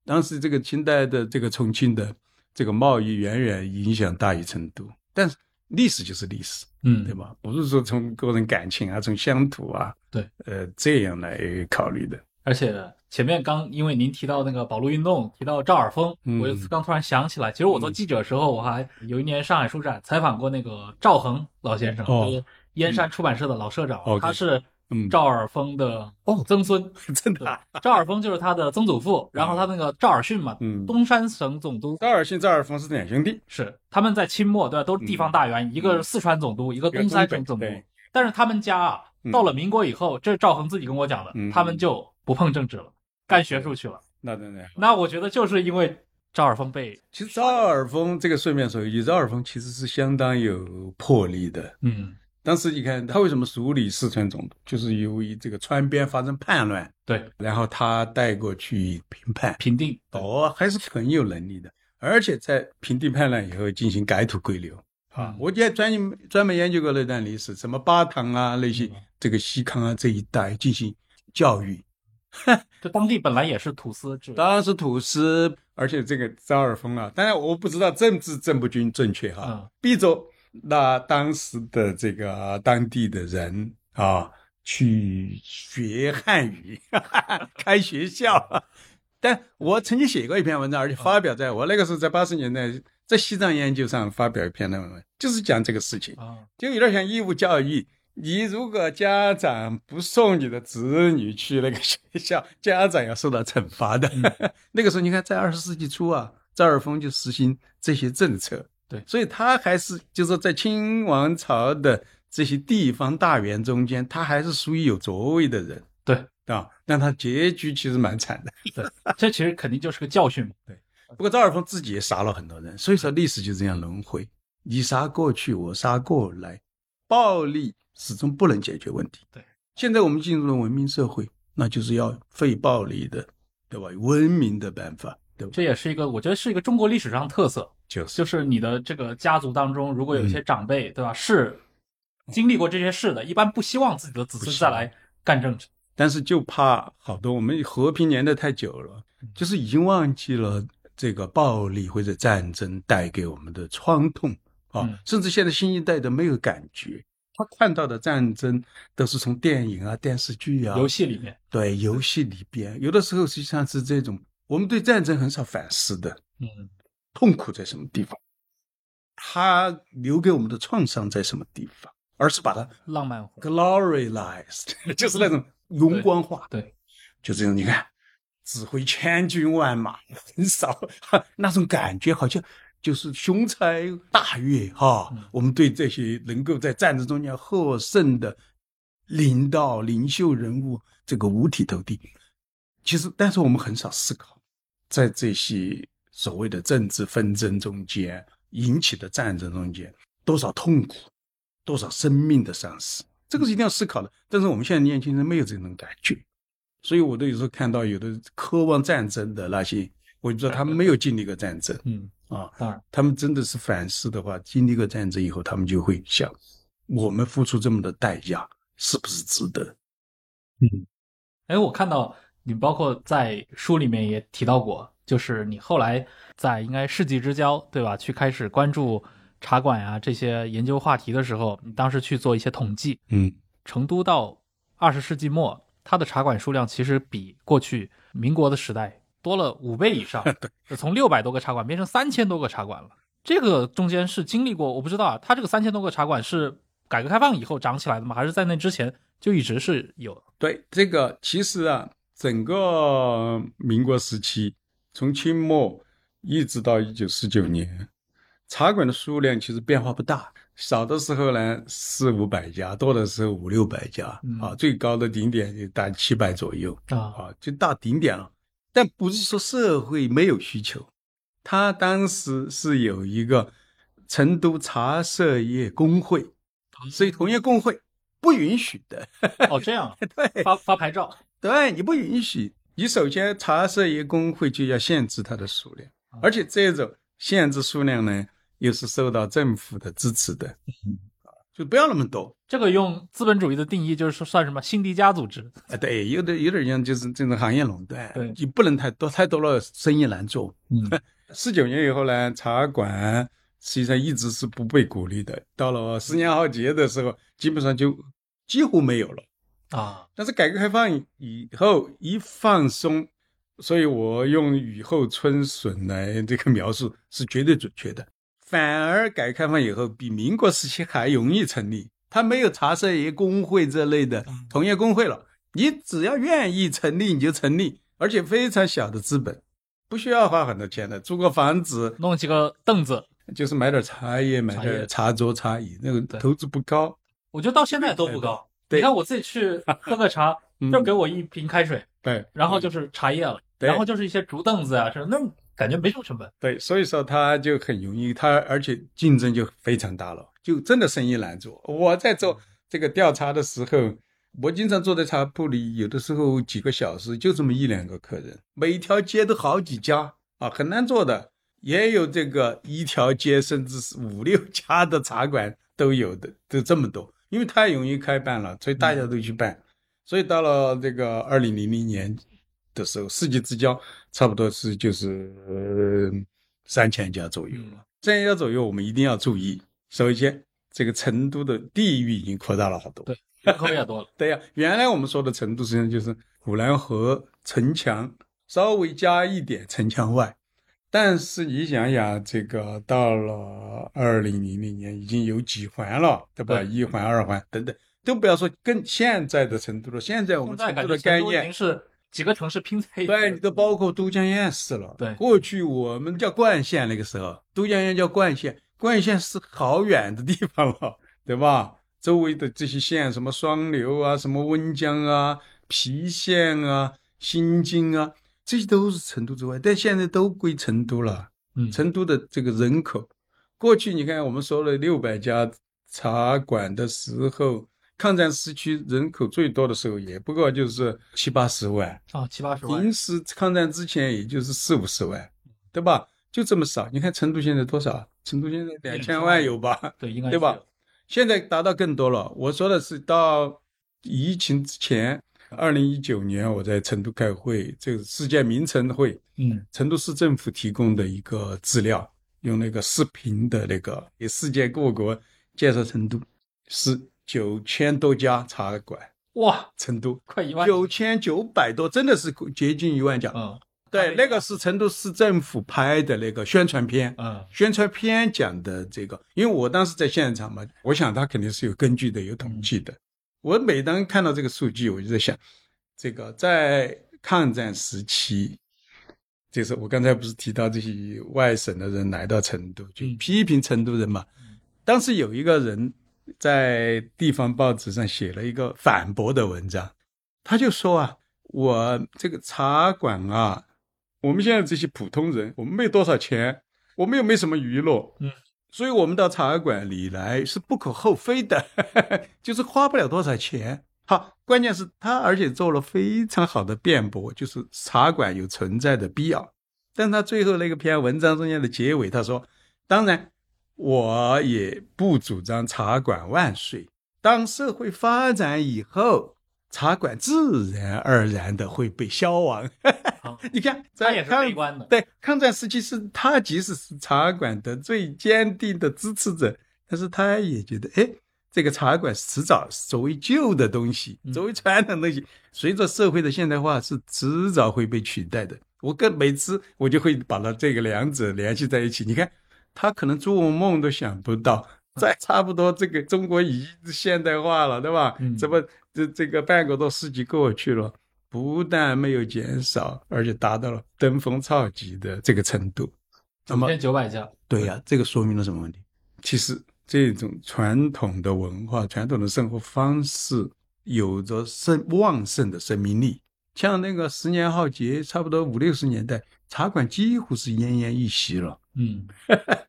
Speaker 3: 当时这个清代的这个重庆的这个贸易远远影响大于成都，但是历史就是历史。
Speaker 2: 嗯，
Speaker 3: 对吧？不是说从个人感情啊，从乡土啊，
Speaker 2: 对，
Speaker 3: 呃，这样来考虑的。
Speaker 2: 而且前面刚因为您提到那个保路运动，提到赵尔丰，
Speaker 3: 嗯
Speaker 2: 我刚突然想起来，其实我做记者的时候，我还有一年上海书展采访过那个赵恒老先生，
Speaker 3: 哦
Speaker 2: 就是燕山出版社的老社长他是
Speaker 3: 嗯，
Speaker 2: 赵尔丰的哦。曾孙。
Speaker 3: 真的啊，
Speaker 2: 赵尔丰就是他的曾祖父，然后他那个赵尔巽嘛，
Speaker 3: 嗯，
Speaker 2: 东山省总督。
Speaker 3: 赵尔巽、赵尔丰是两兄弟，
Speaker 2: 是他们在清末对吧，都是地方大员，一个是四川总督，一个东山省总督。但是他们家啊，
Speaker 3: 嗯。
Speaker 2: 到了民国以后，这是赵恒自己跟我讲的，
Speaker 3: 嗯。
Speaker 2: 他们就不碰政治了，干学术去了。
Speaker 3: 那当然。
Speaker 2: 那我觉得就是因为赵尔丰被
Speaker 3: 其实赵尔丰这个顺便说一句，赵尔丰其实是相当有魄力的。
Speaker 2: 嗯
Speaker 3: 当时你看他为什么署理四川总督，就是由于这个川边发生叛乱，
Speaker 2: 对。
Speaker 3: 然后他带过去平叛，
Speaker 2: 平定
Speaker 3: 哦，还是很有能力的，而且在平定叛乱以后进行改土归流。啊。
Speaker 2: 嗯。
Speaker 3: 我也专专门研究过那段历史，什么巴塘啊那些，这个西康啊这一带进行教育，
Speaker 2: 这当地本来也是土司制，
Speaker 3: 当然是土司，而且这个赵尔丰啊，当然我不知道政治正不均正确哈。
Speaker 2: 嗯，
Speaker 3: 逼着那当时的这个当地的人啊去学汉语，开学校。但我曾经写过一篇文章，而且发表在我那个时候在八十年代在西藏研究上发表一篇论文，就是讲这个事情。
Speaker 2: 啊，
Speaker 3: 就有点像义务教育。你如果家长不送你的子女去那个学校，家长要受到惩罚的。那个时候，你看在二十世纪初啊，赵尔丰就实行这些政策。
Speaker 2: 对
Speaker 3: 所以他还是就是说在清王朝的这些地方大员中间，他还是属于有作为的人
Speaker 2: 对
Speaker 3: 啊。但他结局其实蛮惨的。
Speaker 2: 对，这其实肯定就是个教训嘛。
Speaker 3: 对不过赵尔丰自己也杀了很多人，所以说历史就这样轮回，你杀过去，我杀过来，暴力始终不能解决问题。
Speaker 2: 对，
Speaker 3: 现在我们进入了文明社会，那就是要废暴力的，对吧？文明的办法，对？
Speaker 2: 这也是一个，我觉得是一个中国历史上的特色，
Speaker 3: 就是。
Speaker 2: 就是你的这个家族当中，如果有一些
Speaker 3: 嗯。
Speaker 2: 长辈，对吧，是经历过这些事的，一般不希望自己的子孙再来干政治。
Speaker 3: 但是就怕好多我们和平年代太久了，就是已经忘记了这个暴力或者战争带给我们的创痛啊，
Speaker 2: 嗯。
Speaker 3: 甚至现在新一代的没有感觉，他看到的战争都是从电影啊、电视剧啊、
Speaker 2: 游戏里面，
Speaker 3: 对游戏里边，有的时候实际上是这种，我们对战争很少反思的，
Speaker 2: 嗯，
Speaker 3: 痛苦在什么地方，它留给我们的创伤在什么地方，而是把它
Speaker 2: 浪漫化
Speaker 3: ，glorialized，就是那种荣光化。
Speaker 2: 对，
Speaker 3: 就这种你看，指挥千军万马，很少 那种感觉，好像就是雄才大略哈。
Speaker 2: 嗯
Speaker 3: 我们对这些能够在战争中间获胜的领导、领袖人物，这个五体投地。其实，但是我们很少思考，在这些所谓的政治纷争中间引起的战争中间，多少痛苦，多少生命的丧失，这个是一定要思考的。但是我们现在年轻人没有这种感觉，所以我都有时候看到有的渴望战争的那些，我就知道他们没有经历过战争
Speaker 2: 嗯，
Speaker 3: 啊，
Speaker 2: 当然，
Speaker 3: 他们真的是反思的话，经历过战争以后，他们就会想，我们付出这么的代价是不是值得？
Speaker 2: 嗯哎，我看到你包括在书里面也提到过，就是你后来在应该世纪之交，对吧？去开始关注茶馆呀、这些研究话题的时候，你当时去做一些统计，
Speaker 3: 嗯
Speaker 2: 成都到二十世纪末，它的茶馆数量其实比过去民国的时代多了五倍以上，从六百多个茶馆变成三千多个茶馆了。这个中间是经历过，我不知道啊，它这个三千多个茶馆是改革开放以后涨起来的吗？还是在那之前就一直是有？
Speaker 3: 对，这个其实啊，整个民国时期，从清末一直到一九四九年，茶馆的数量其实变化不大，少的时候呢四五百家，多的时候五六百家，
Speaker 2: 嗯。
Speaker 3: 啊，最高的顶点就大七百左右，
Speaker 2: 啊，
Speaker 3: 啊，就到顶点了。但不是说社会没有需求，他当时是有一个成都茶社业工会，所以同业工会不允许的。
Speaker 2: 哦，这样。
Speaker 3: 对。
Speaker 2: 发发牌照，
Speaker 3: 对，你不允许，你首先茶社业工会就要限制它的数量，而且这种限制数量呢，又是受到政府的支持的，啊，就不要那么多。
Speaker 2: 这个用资本主义的定义就是说算什么新迪加组织？
Speaker 3: 啊，对，有点有点像就是这种行业垄断，
Speaker 2: 对
Speaker 3: 你不能太多，太多了生意难做。
Speaker 2: 嗯，
Speaker 3: 四九年以后呢，茶馆实际上一直是不被鼓励的。到了十年浩劫的时候，基本上就几乎没有了。
Speaker 2: 啊，
Speaker 3: 但是改革开放以后一放松，所以我用雨后春笋来这个描述是绝对准确的。反而改革开放以后，比民国时期还容易成立，它没有茶社业工会这类的同业工会了。你只要愿意成立，你就成立，而且非常小的资本，不需要花很多钱的，租个房子，
Speaker 2: 弄几个凳子，
Speaker 3: 就是买点茶叶，买点茶桌、茶椅，那个投资不高。
Speaker 2: 我觉得到现在都不高。
Speaker 3: 对
Speaker 2: 你看我自己去喝个茶，
Speaker 3: 嗯
Speaker 2: 就给我一瓶开水，
Speaker 3: 对，
Speaker 2: 然后就是茶叶了，
Speaker 3: 对
Speaker 2: 然后就是一些竹凳子啊，是那感觉没什么成本。
Speaker 3: 对，所以说它就很容易，它而且竞争就非常大了，就真的生意难做。我在做这个调查的时候，我经常坐在茶铺里，有的时候几个小时就这么一两个客人，每一条街都好几家啊，很难做的。也有这个一条街甚至是五六家的茶馆都有的，都这么多，因为太容易开办了，所以大家都去办。所以到了这个二零零零年的时候，世纪之交差不多是就是呃三千家左右了。三千家左右，我们一定要注意。首先，这个成都的地域已经扩大了好多。
Speaker 2: 对人口也多了。
Speaker 3: 对呀、原来我们说的成都实际上就是古兰河城墙，稍微加一点城墙外。但是你想想，这个到了二零零零年，已经有几环了，对吧？
Speaker 2: 对
Speaker 3: 一环、二环等等，都不要说跟现在的成都了。现在我们成都的概念
Speaker 2: 经是几个城市拼在一起。
Speaker 3: 对，你都包括都江堰市了。
Speaker 2: 对
Speaker 3: 过去我们叫灌县，那个时候都江堰叫灌县，灌县是好远的地方了，对吧？周围的这些县，什么双流啊，什么温江啊、郫县啊、新津啊，这些都是成都之外，但现在都归成都了。
Speaker 2: 嗯，
Speaker 3: 成都的这个人口，过去你看我们说了六百家茶馆的时候，抗战时期人口最多的时候也不过就是七八十万。
Speaker 2: 啊，七八十万
Speaker 3: 平。时抗战之前也就是四五十万，对吧？就这么少。你看成都现在多少？成都现在两千万有吧？
Speaker 2: 对，应该
Speaker 3: 对吧？现在达到更多了。我说的是到疫情之前，二零一九年我在成都开会，这个世界名城会，
Speaker 2: 嗯，
Speaker 3: 成都市政府提供的一个资料，用那个视频的那个给世界各国介绍成都，是九千多家茶馆，
Speaker 2: 哇，
Speaker 3: 成都
Speaker 2: 快一万。
Speaker 3: 九千九百多，真的是接近一万家。
Speaker 2: 嗯
Speaker 3: 对，那个是成都市政府拍的那个宣传片，
Speaker 2: 嗯
Speaker 3: 宣传片讲的这个，因为我当时在现场嘛，我想他肯定是有根据的，有统计的。我每当看到这个数据，我就在想，这个在抗战时期，就是我刚才不是提到这些外省的人来到成都，就
Speaker 2: 嗯
Speaker 3: 批评成都人嘛。当时有一个人在地方报纸上写了一个反驳的文章，他就说啊，我这个茶馆啊，我们现在这些普通人，我们没多少钱，我们又没什么娱乐，
Speaker 2: 嗯，
Speaker 3: 所以我们到茶馆里来是不可厚非的，就是花不了多少钱。好，关键是他而且做了非常好的辩驳，就是茶馆有存在的必要。但他最后那个篇文章中间的结尾，他说：“当然，我也不主张茶馆万岁。当社会发展以后，茶馆自然而然的会被消亡。
Speaker 2: 好
Speaker 3: 你看，
Speaker 2: 他也是悲观的。
Speaker 3: 对抗战时期是他即使是茶馆的最坚定的支持者，但是他也觉得，哎，这个茶馆迟早作为旧的东西，作为传统东西，随着社会的现代化是迟早会被取代的。我跟每次我就会把它这个两者联系在一起。你看，他可能做梦都想不到，在差不多这个中国已经现代化了，对吧？怎么这这个半个多世纪过去了，不但没有减少，而且达到了登峰造极的这个程度。
Speaker 2: 那么九百家，
Speaker 3: 对呀，这个说明了什么问题？其实。这种传统的文化、传统的生活方式，有着生旺盛的生命力。像那个十年浩劫，差不多五六十年代，茶馆几乎是奄奄一息了。
Speaker 2: 嗯，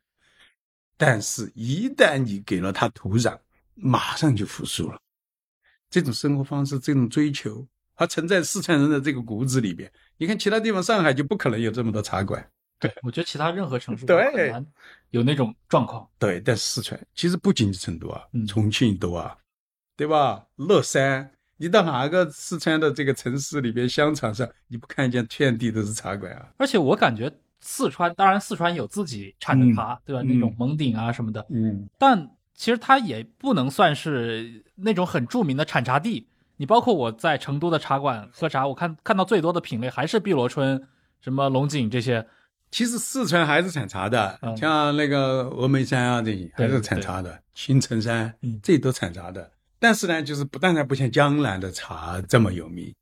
Speaker 3: 但是，一旦你给了它土壤，马上就复苏了。这种生活方式，这种追求，它存在四川人的这个骨子里边。你看，其他地方，上海就不可能有这么多茶馆。
Speaker 2: 对，我觉得其他任何城市都很难有那种状况。
Speaker 3: 对，但四川其实不仅是成都啊，重庆多啊，对吧？乐山，你到哪个四川的这个城市里边，商场上你不看见遍地都是茶馆啊？
Speaker 2: 而且我感觉四川，当然四川有自己产的茶，对吧？那种蒙顶啊什么的，
Speaker 3: 嗯，
Speaker 2: 但其实它也不能算是那种很著名的产茶地。你包括我在成都的茶馆喝茶，我看看到最多的品类还是碧螺春、什么龙井这些。
Speaker 3: 其实四川还是产茶的，像那个峨眉山啊这些还是产茶的，青城山这都产茶的。但是呢，就是不但然不像江南的茶这么有名，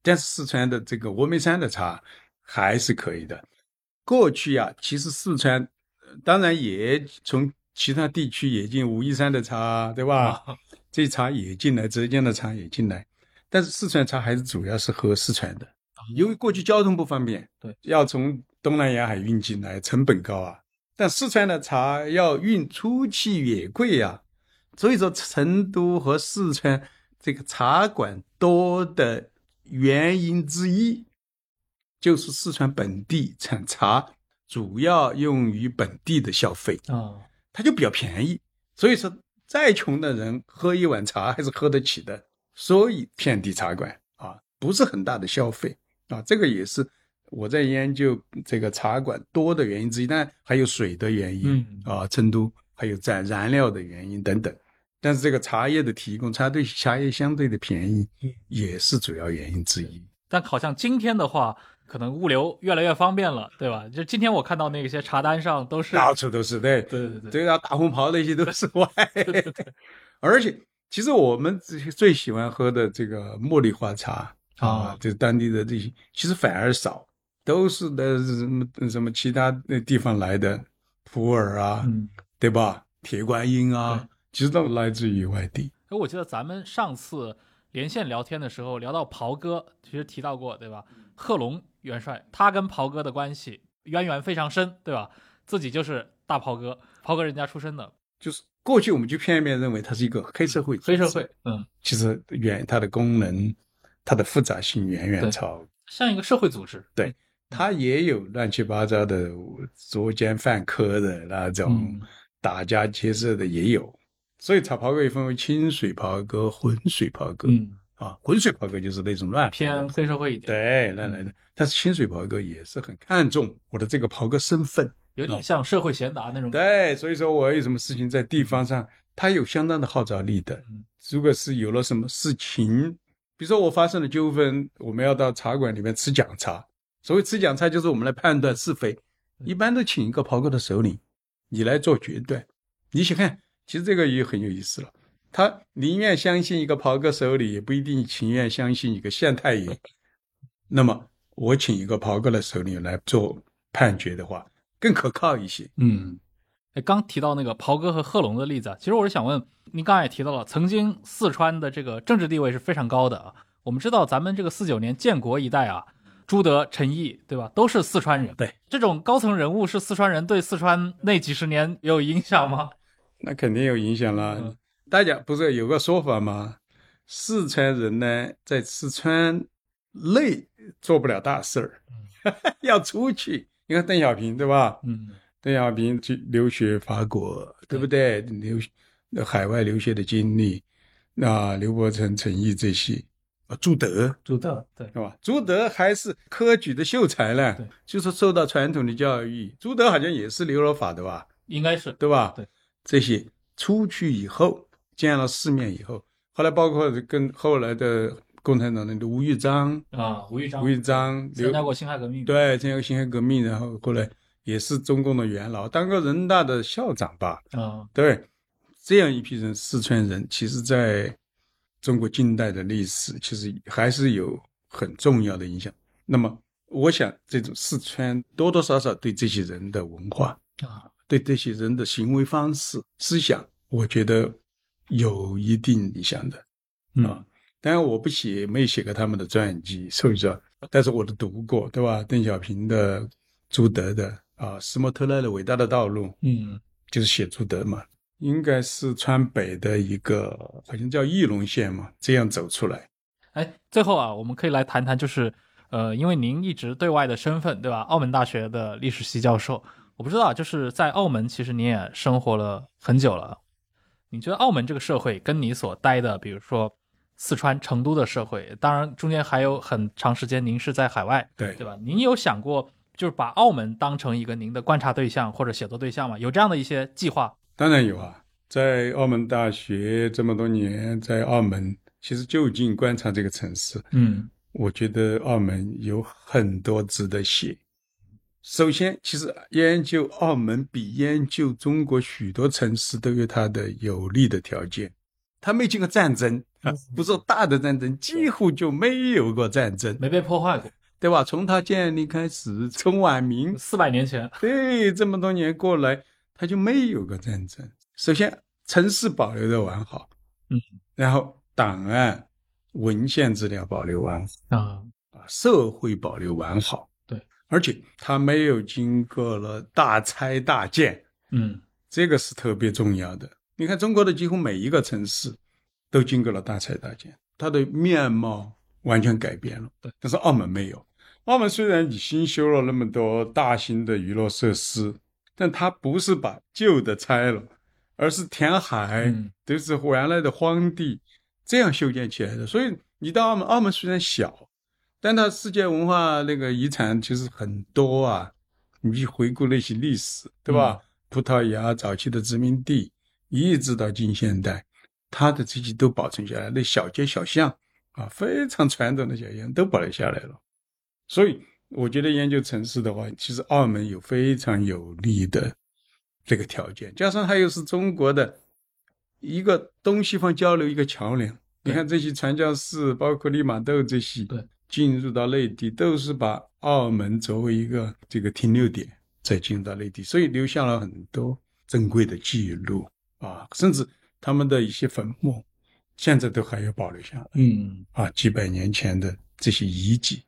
Speaker 3: 但是四川的这个峨眉山的茶还是可以的。过去啊，其实四川当然也从其他地区也进武夷山的茶，对吧？这茶也进来，浙江的茶也进来，但是四川茶还是主要是喝四川的，因为过去交通不方便，
Speaker 2: 对，
Speaker 3: 要从。东南沿海运进来成本高啊，但四川的茶要运出去也贵呀，所以说成都和四川这个茶馆多的原因之一，就是四川本地产茶主要用于本地的消费。
Speaker 2: 啊，
Speaker 3: 它就比较便宜，所以说再穷的人喝一碗茶还是喝得起的，所以遍地茶馆啊，不是很大的消费啊，这个也是。我在研究这个茶馆多的原因之一，但还有水的原因啊，成都还有在燃料的原因等等。但是这个茶叶的提供，茶对茶叶相对的便宜，也是主要原因之一。
Speaker 2: 但好像今天的话，可能物流越来越方便了，对吧？就今天我看到那些茶单上都是
Speaker 3: 到处都是，对
Speaker 2: 对对对，
Speaker 3: 对啊，大红袍那些都是外。而且，其实我们最喜欢喝的这个茉莉花茶啊，就是当地的这些，其实反而少。都是的什么什么其他那地方来的普洱啊，对吧？铁观音啊，其实都来自于外地。
Speaker 2: 哎，我记得咱们上次连线聊天的时候聊到袍哥，其实提到过，对吧？贺龙元帅他跟袍哥的关系渊源非常深，对吧？自己就是大袍哥，袍哥人家出身的。
Speaker 3: 就是过去我们就片面认为他是一个黑社会，
Speaker 2: 黑社会，嗯，
Speaker 3: 其实远它的功能，它的复杂性远远超，
Speaker 2: 像一个社会组织，
Speaker 3: 对。他也有乱七八糟的作奸犯科的那种打家劫舍的也有，所以草袍哥也分为清水袍哥、浑水袍哥。
Speaker 2: 嗯
Speaker 3: 啊，浑水袍哥就是那种乱
Speaker 2: 偏黑社会一点，
Speaker 3: 对，乱来的。但是清水袍哥也是很看重我的这个袍哥身份，
Speaker 2: 有点像社会贤达那种。
Speaker 3: 对，所以说我有什么事情在地方上，他有相当的号召力的。如果是有了什么事情，比如说我发生了纠纷，我们要到茶馆里面吃讲茶。所谓吃讲茶，就是我们来判断是非，一般都请一个袍哥的首领，你来做决断。你想看，其实这个也很有意思了。他宁愿相信一个袍哥首领，也不一定情愿相信一个县太爷。那么，我请一个袍哥的首领来做判决的话，更可靠一些。
Speaker 2: 嗯，哎，刚提到那个袍哥和贺龙的例子，其实我是想问，您刚才也提到了，曾经四川的这个政治地位是非常高的啊。我们知道，咱们这个四九年建国一代啊。朱德、陈毅，对吧？都是四川人。
Speaker 3: 对，
Speaker 2: 这种高层人物是四川人，对四川那几十年有影响吗？
Speaker 3: 那肯定有影响了。大家不是有个说法吗？四川人呢，在四川内做不了大事儿，要出去。你看邓小平，对吧？
Speaker 2: 嗯，
Speaker 3: 邓小平去留学法国，对不对？留海外留学的经历，那刘伯承、陈毅这些。朱德，
Speaker 2: 朱德，对，
Speaker 3: 是吧？朱德还是科举的秀才呢，
Speaker 2: 对，
Speaker 3: 就是受到传统的教育。朱德好像也是留了法的吧？
Speaker 2: 应该是，
Speaker 3: 对吧？
Speaker 2: 对，
Speaker 3: 这些出去以后，见了世面以后，后来包括跟后来的共产党人的吴玉章、
Speaker 2: 啊，吴玉章，
Speaker 3: 吴玉章、刘
Speaker 2: 参加过辛亥革命，，
Speaker 3: 对参加过辛亥革命，然后后来也是中共的元老，当过人大的校长吧。
Speaker 2: 啊，
Speaker 3: 对，这样一批人，四川人，其实在中国近代的历史，其实还是有很重要的影响。那么，我想这种四川多多少少对这些人的文化
Speaker 2: 啊，
Speaker 3: 对这些人的行为方式、思想，我觉得有一定影响的。
Speaker 2: 嗯
Speaker 3: 啊，当然我不写，没写过他们的传记，所以说，但是我都读过，对吧？邓小平的、朱德的啊，斯莫特勒的《伟大的道路》，
Speaker 2: 嗯
Speaker 3: 就是写朱德嘛，应该是川北的一个，好像叫义隆县嘛，这样走出来。
Speaker 2: 哎，最后啊，我们可以来谈谈，就是呃，因为您一直对外的身份，对吧？澳门大学的历史系教授，我不知道，就是在澳门，其实你也生活了很久了。你觉得澳门这个社会跟你所待的，比如说四川成都的社会，当然中间还有很长时间您是在海外，
Speaker 3: 对
Speaker 2: 对吧？您有想过就是把澳门当成一个您的观察对象或者写作对象吗？有这样的一些计划？
Speaker 3: 当然有啊，在澳门大学这么多年，在澳门其实就近观察这个城市，
Speaker 2: 嗯
Speaker 3: 我觉得澳门有很多值得写。首先，其实研究澳门比研究中国许多城市都有它的有利的条件。它没经过战争啊，不是大的战争，几乎就没有过战争，
Speaker 2: 没被破坏过，
Speaker 3: 对吧？从它建立开始，从晚明
Speaker 2: 四百年前，
Speaker 3: 对，这么多年过来，它就没有过战争。首先，城市保留的完好，
Speaker 2: 嗯，
Speaker 3: 然后档案、文献资料保留完好。
Speaker 2: 啊，
Speaker 3: 啊，社会保留完好，
Speaker 2: 对，
Speaker 3: 而且它没有经过了大拆大建，
Speaker 2: 嗯
Speaker 3: 这个是特别重要的。你看，中国的几乎每一个城市都经过了大拆大建，它的面貌完全改变了。
Speaker 2: 对，
Speaker 3: 但是澳门没有。澳门虽然你新修了那么多大型的娱乐设施，但它不是把旧的拆了，而是填海，
Speaker 2: 嗯
Speaker 3: 都是原来的荒地这样修建起来的。所以你到澳门，澳门虽然小，但它世界文化那个遗产其实很多啊。你去回顾那些历史，对吧？葡萄牙早期的殖民地，一直到近现代，它的这些都保存下来，那小街小巷啊，非常传统的小巷都保留下来了。所以，我觉得研究城市的话，其实澳门有非常有利的这个条件，加上它又是中国的一个东西方交流一个桥梁。你看这些传教士，包括利玛窦这些，
Speaker 2: 对，
Speaker 3: 进入到内地都是把澳门作为一个这个停留点，再进入到内地，所以留下了很多珍贵的记录啊，甚至他们的一些坟墓，现在都还有保留下来。
Speaker 2: 嗯
Speaker 3: 啊，几百年前的这些遗迹。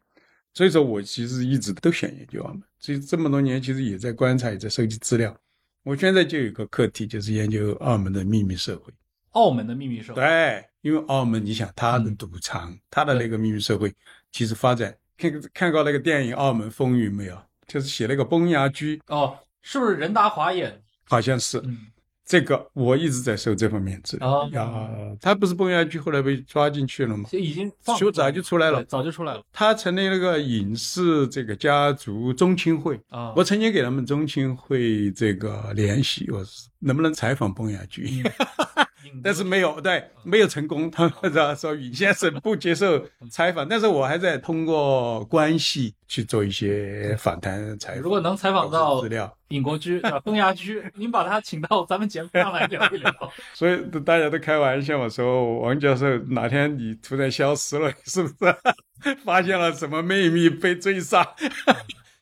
Speaker 3: 所以说我其实一直都想研究澳门，所以这么多年其实也在观察，也在收集资料。我现在就有一个课题，就是研究澳门的秘密社会。
Speaker 2: 澳门的秘密社会，
Speaker 3: 对，因为澳门，你想它的赌场，它的那个秘密社会，其实发展，看看过那个电影《澳门风云》没有？就是写那个崩牙驹，
Speaker 2: 哦，是不是任达华演？
Speaker 3: 好像是。
Speaker 2: 嗯，
Speaker 3: 这个我一直在受这方面资料。
Speaker 2: 哦
Speaker 3: 啊，他不是崩牙驹后来被抓进去了吗？
Speaker 2: 就已经放
Speaker 3: 就早就出来了
Speaker 2: 早就出来了
Speaker 3: 他成立那个影视这个家族中青会。
Speaker 2: 啊。
Speaker 3: 我曾经给他们中青会这个联系，我是能不能采访崩牙驹，
Speaker 2: 嗯
Speaker 3: 但是没有，对，没有成功。他们说说尹先生不接受采访，但是我还在通过关系去做一些访谈采访。
Speaker 2: 如果能采访到
Speaker 3: 资料，
Speaker 2: 尹国驹、啊，崩牙驹，您把他请到咱们节目上来聊一聊。
Speaker 3: 所以大家都开玩笑嘛，说王教授哪天你突然消失了，是不是 发现了什么秘密被追杀？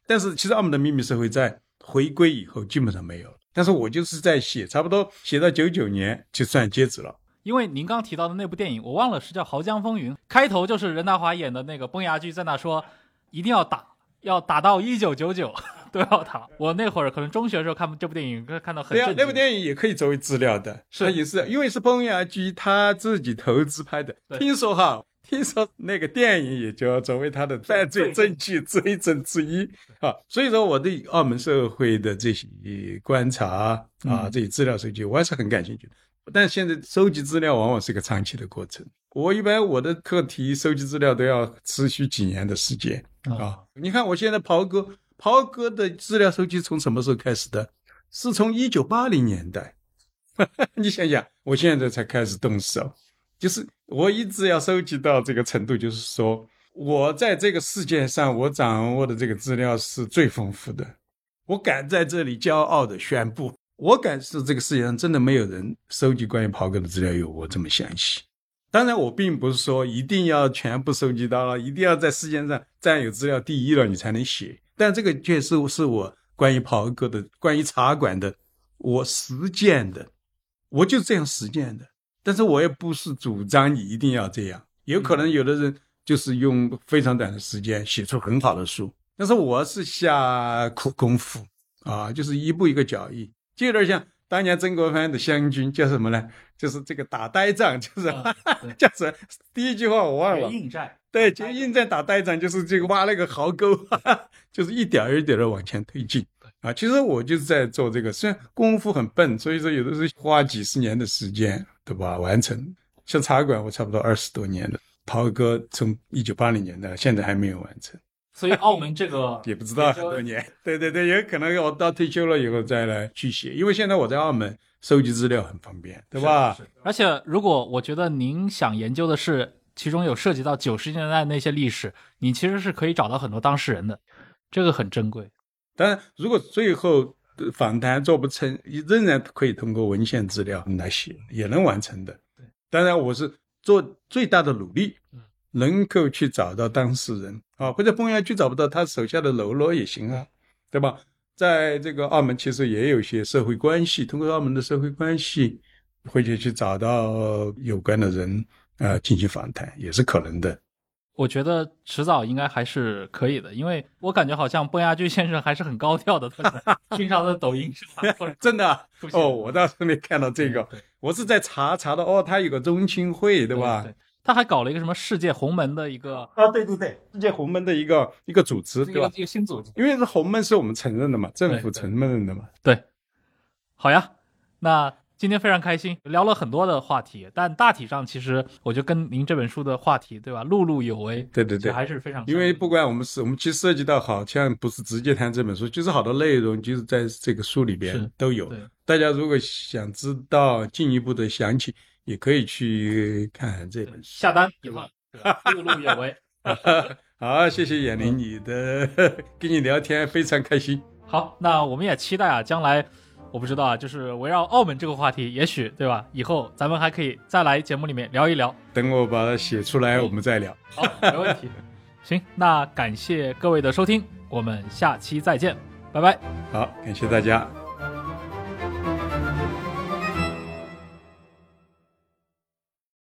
Speaker 3: 但是其实澳门的秘密社会在回归以后基本上没有了。但是我就是在写，差不多写到九九年就算截止了。
Speaker 2: 因为您刚提到的那部电影，我忘了是叫《濠江风云》，开头就是任达华演的那个崩牙驹在那说，一定要打，要打到一九九九 都要打。我那会儿可能中学的时候看这部电影，看到很
Speaker 3: 对。那部电影也可以作为资料的，
Speaker 2: 是
Speaker 3: 它也是因为是崩牙驹他自己投资拍的
Speaker 2: 对。
Speaker 3: 听说哈，听说那个电影也就要作为他的犯罪证据罪证之一啊。所以说，我对澳门社会的这些观察啊，
Speaker 2: 嗯
Speaker 3: 这些资料收集，我还是很感兴趣的。但现在收集资料往往是个长期的过程。我一般我的课题收集资料都要持续几年的时间
Speaker 2: 啊
Speaker 3: 啊。你看我现在袍哥，袍哥的资料收集从什么时候开始的？是从一九八零年代，你想想，我现在才开始动手，就是我一直要收集到这个程度，就是说我在这个世界上，我掌握的这个资料是最丰富的。我敢在这里骄傲的宣布，我敢是这个世界上真的没有人收集关于袍哥的资料有我这么详细。当然，我并不是说一定要全部收集到了，一定要在世界上占有资料第一了你才能写。但这个确实是我关于袍哥的、关于茶馆的，我实践的，我就这样实践的。但是我也不是主张你一定要这样，有可能有的人就是用非常短的时间写出很好的书，但是我是下苦功夫啊，就是一步一个脚印，就有点像。当年曾国藩的湘军叫什么呢？就是这个打呆仗，就是 叫什么？第一句话我忘了。
Speaker 2: 应战。
Speaker 3: 对，就应战打呆仗，就是这个挖那个壕沟，就是一点一点的往前推进。啊，其实我就是在做这个，虽然功夫很笨，所以说有的时候花几十年的时间，对吧？完成。像茶馆，我差不多二十多年了。袍哥从一九八零年代，现在还没有完成。
Speaker 2: 所以澳门这个
Speaker 3: 也不知道很多年，对对对，也可能我到退休了以后再来去写，因为现在我在澳门收集资料很方便，对吧？
Speaker 2: 而且如果我觉得您想研究的是其中有涉及到九十年代那些历史，你其实是可以找到很多当事人的，这个很珍贵。
Speaker 3: 当然，如果最后访谈做不成，仍然可以通过文献资料来写，也能完成的。
Speaker 2: 对，
Speaker 3: 当然我是做最大的努力。能够去找到当事人啊，或者凤阳区找不到他手下的喽啰也行啊，对吧？在这个澳门其实也有一些社会关系，通过澳门的社会关系，或者去找到有关的人啊进行访谈也是可能的。
Speaker 2: 我觉得迟早应该还是可以的，因为我感觉好像崩牙驹先生还是很高调的，经常在抖音上
Speaker 3: 真的哦，我倒是没看到这个，我是在查查到哦，他有个中青会，对吧？
Speaker 2: 他还搞了一个什么世界红门的一个
Speaker 3: 啊，对对对，世界红门的一个一个组织，对吧？
Speaker 2: 一个新组织，
Speaker 3: 因为是红门是我们承认的嘛，政府承认的嘛。
Speaker 2: 对，好呀，那今天非常开心，聊了很多的话题，但大体上其实我觉得跟您这本书的话题，对吧？碌碌有为，
Speaker 3: 对对对，
Speaker 2: 还是非常。
Speaker 3: 因为不管我们是我们其实涉及到，好像不是直接谈这本书，就是好多内容就是在这个书里边都有。大家如果想知道进一步的详情。也可以去看这本书，
Speaker 2: 下单以后，碌碌有为。
Speaker 3: 好，谢谢眼玲，你的 跟你聊天非常开心。
Speaker 2: 好，那我们也期待啊，将来我不知道啊，就是围绕澳门这个话题，也许对吧？以后咱们还可以再来节目里面聊一聊。
Speaker 3: 等我把它写出来，我们再聊。
Speaker 2: 好，没问题。行，那感谢各位的收听，我们下期再见，拜拜。
Speaker 3: 好，感谢大家。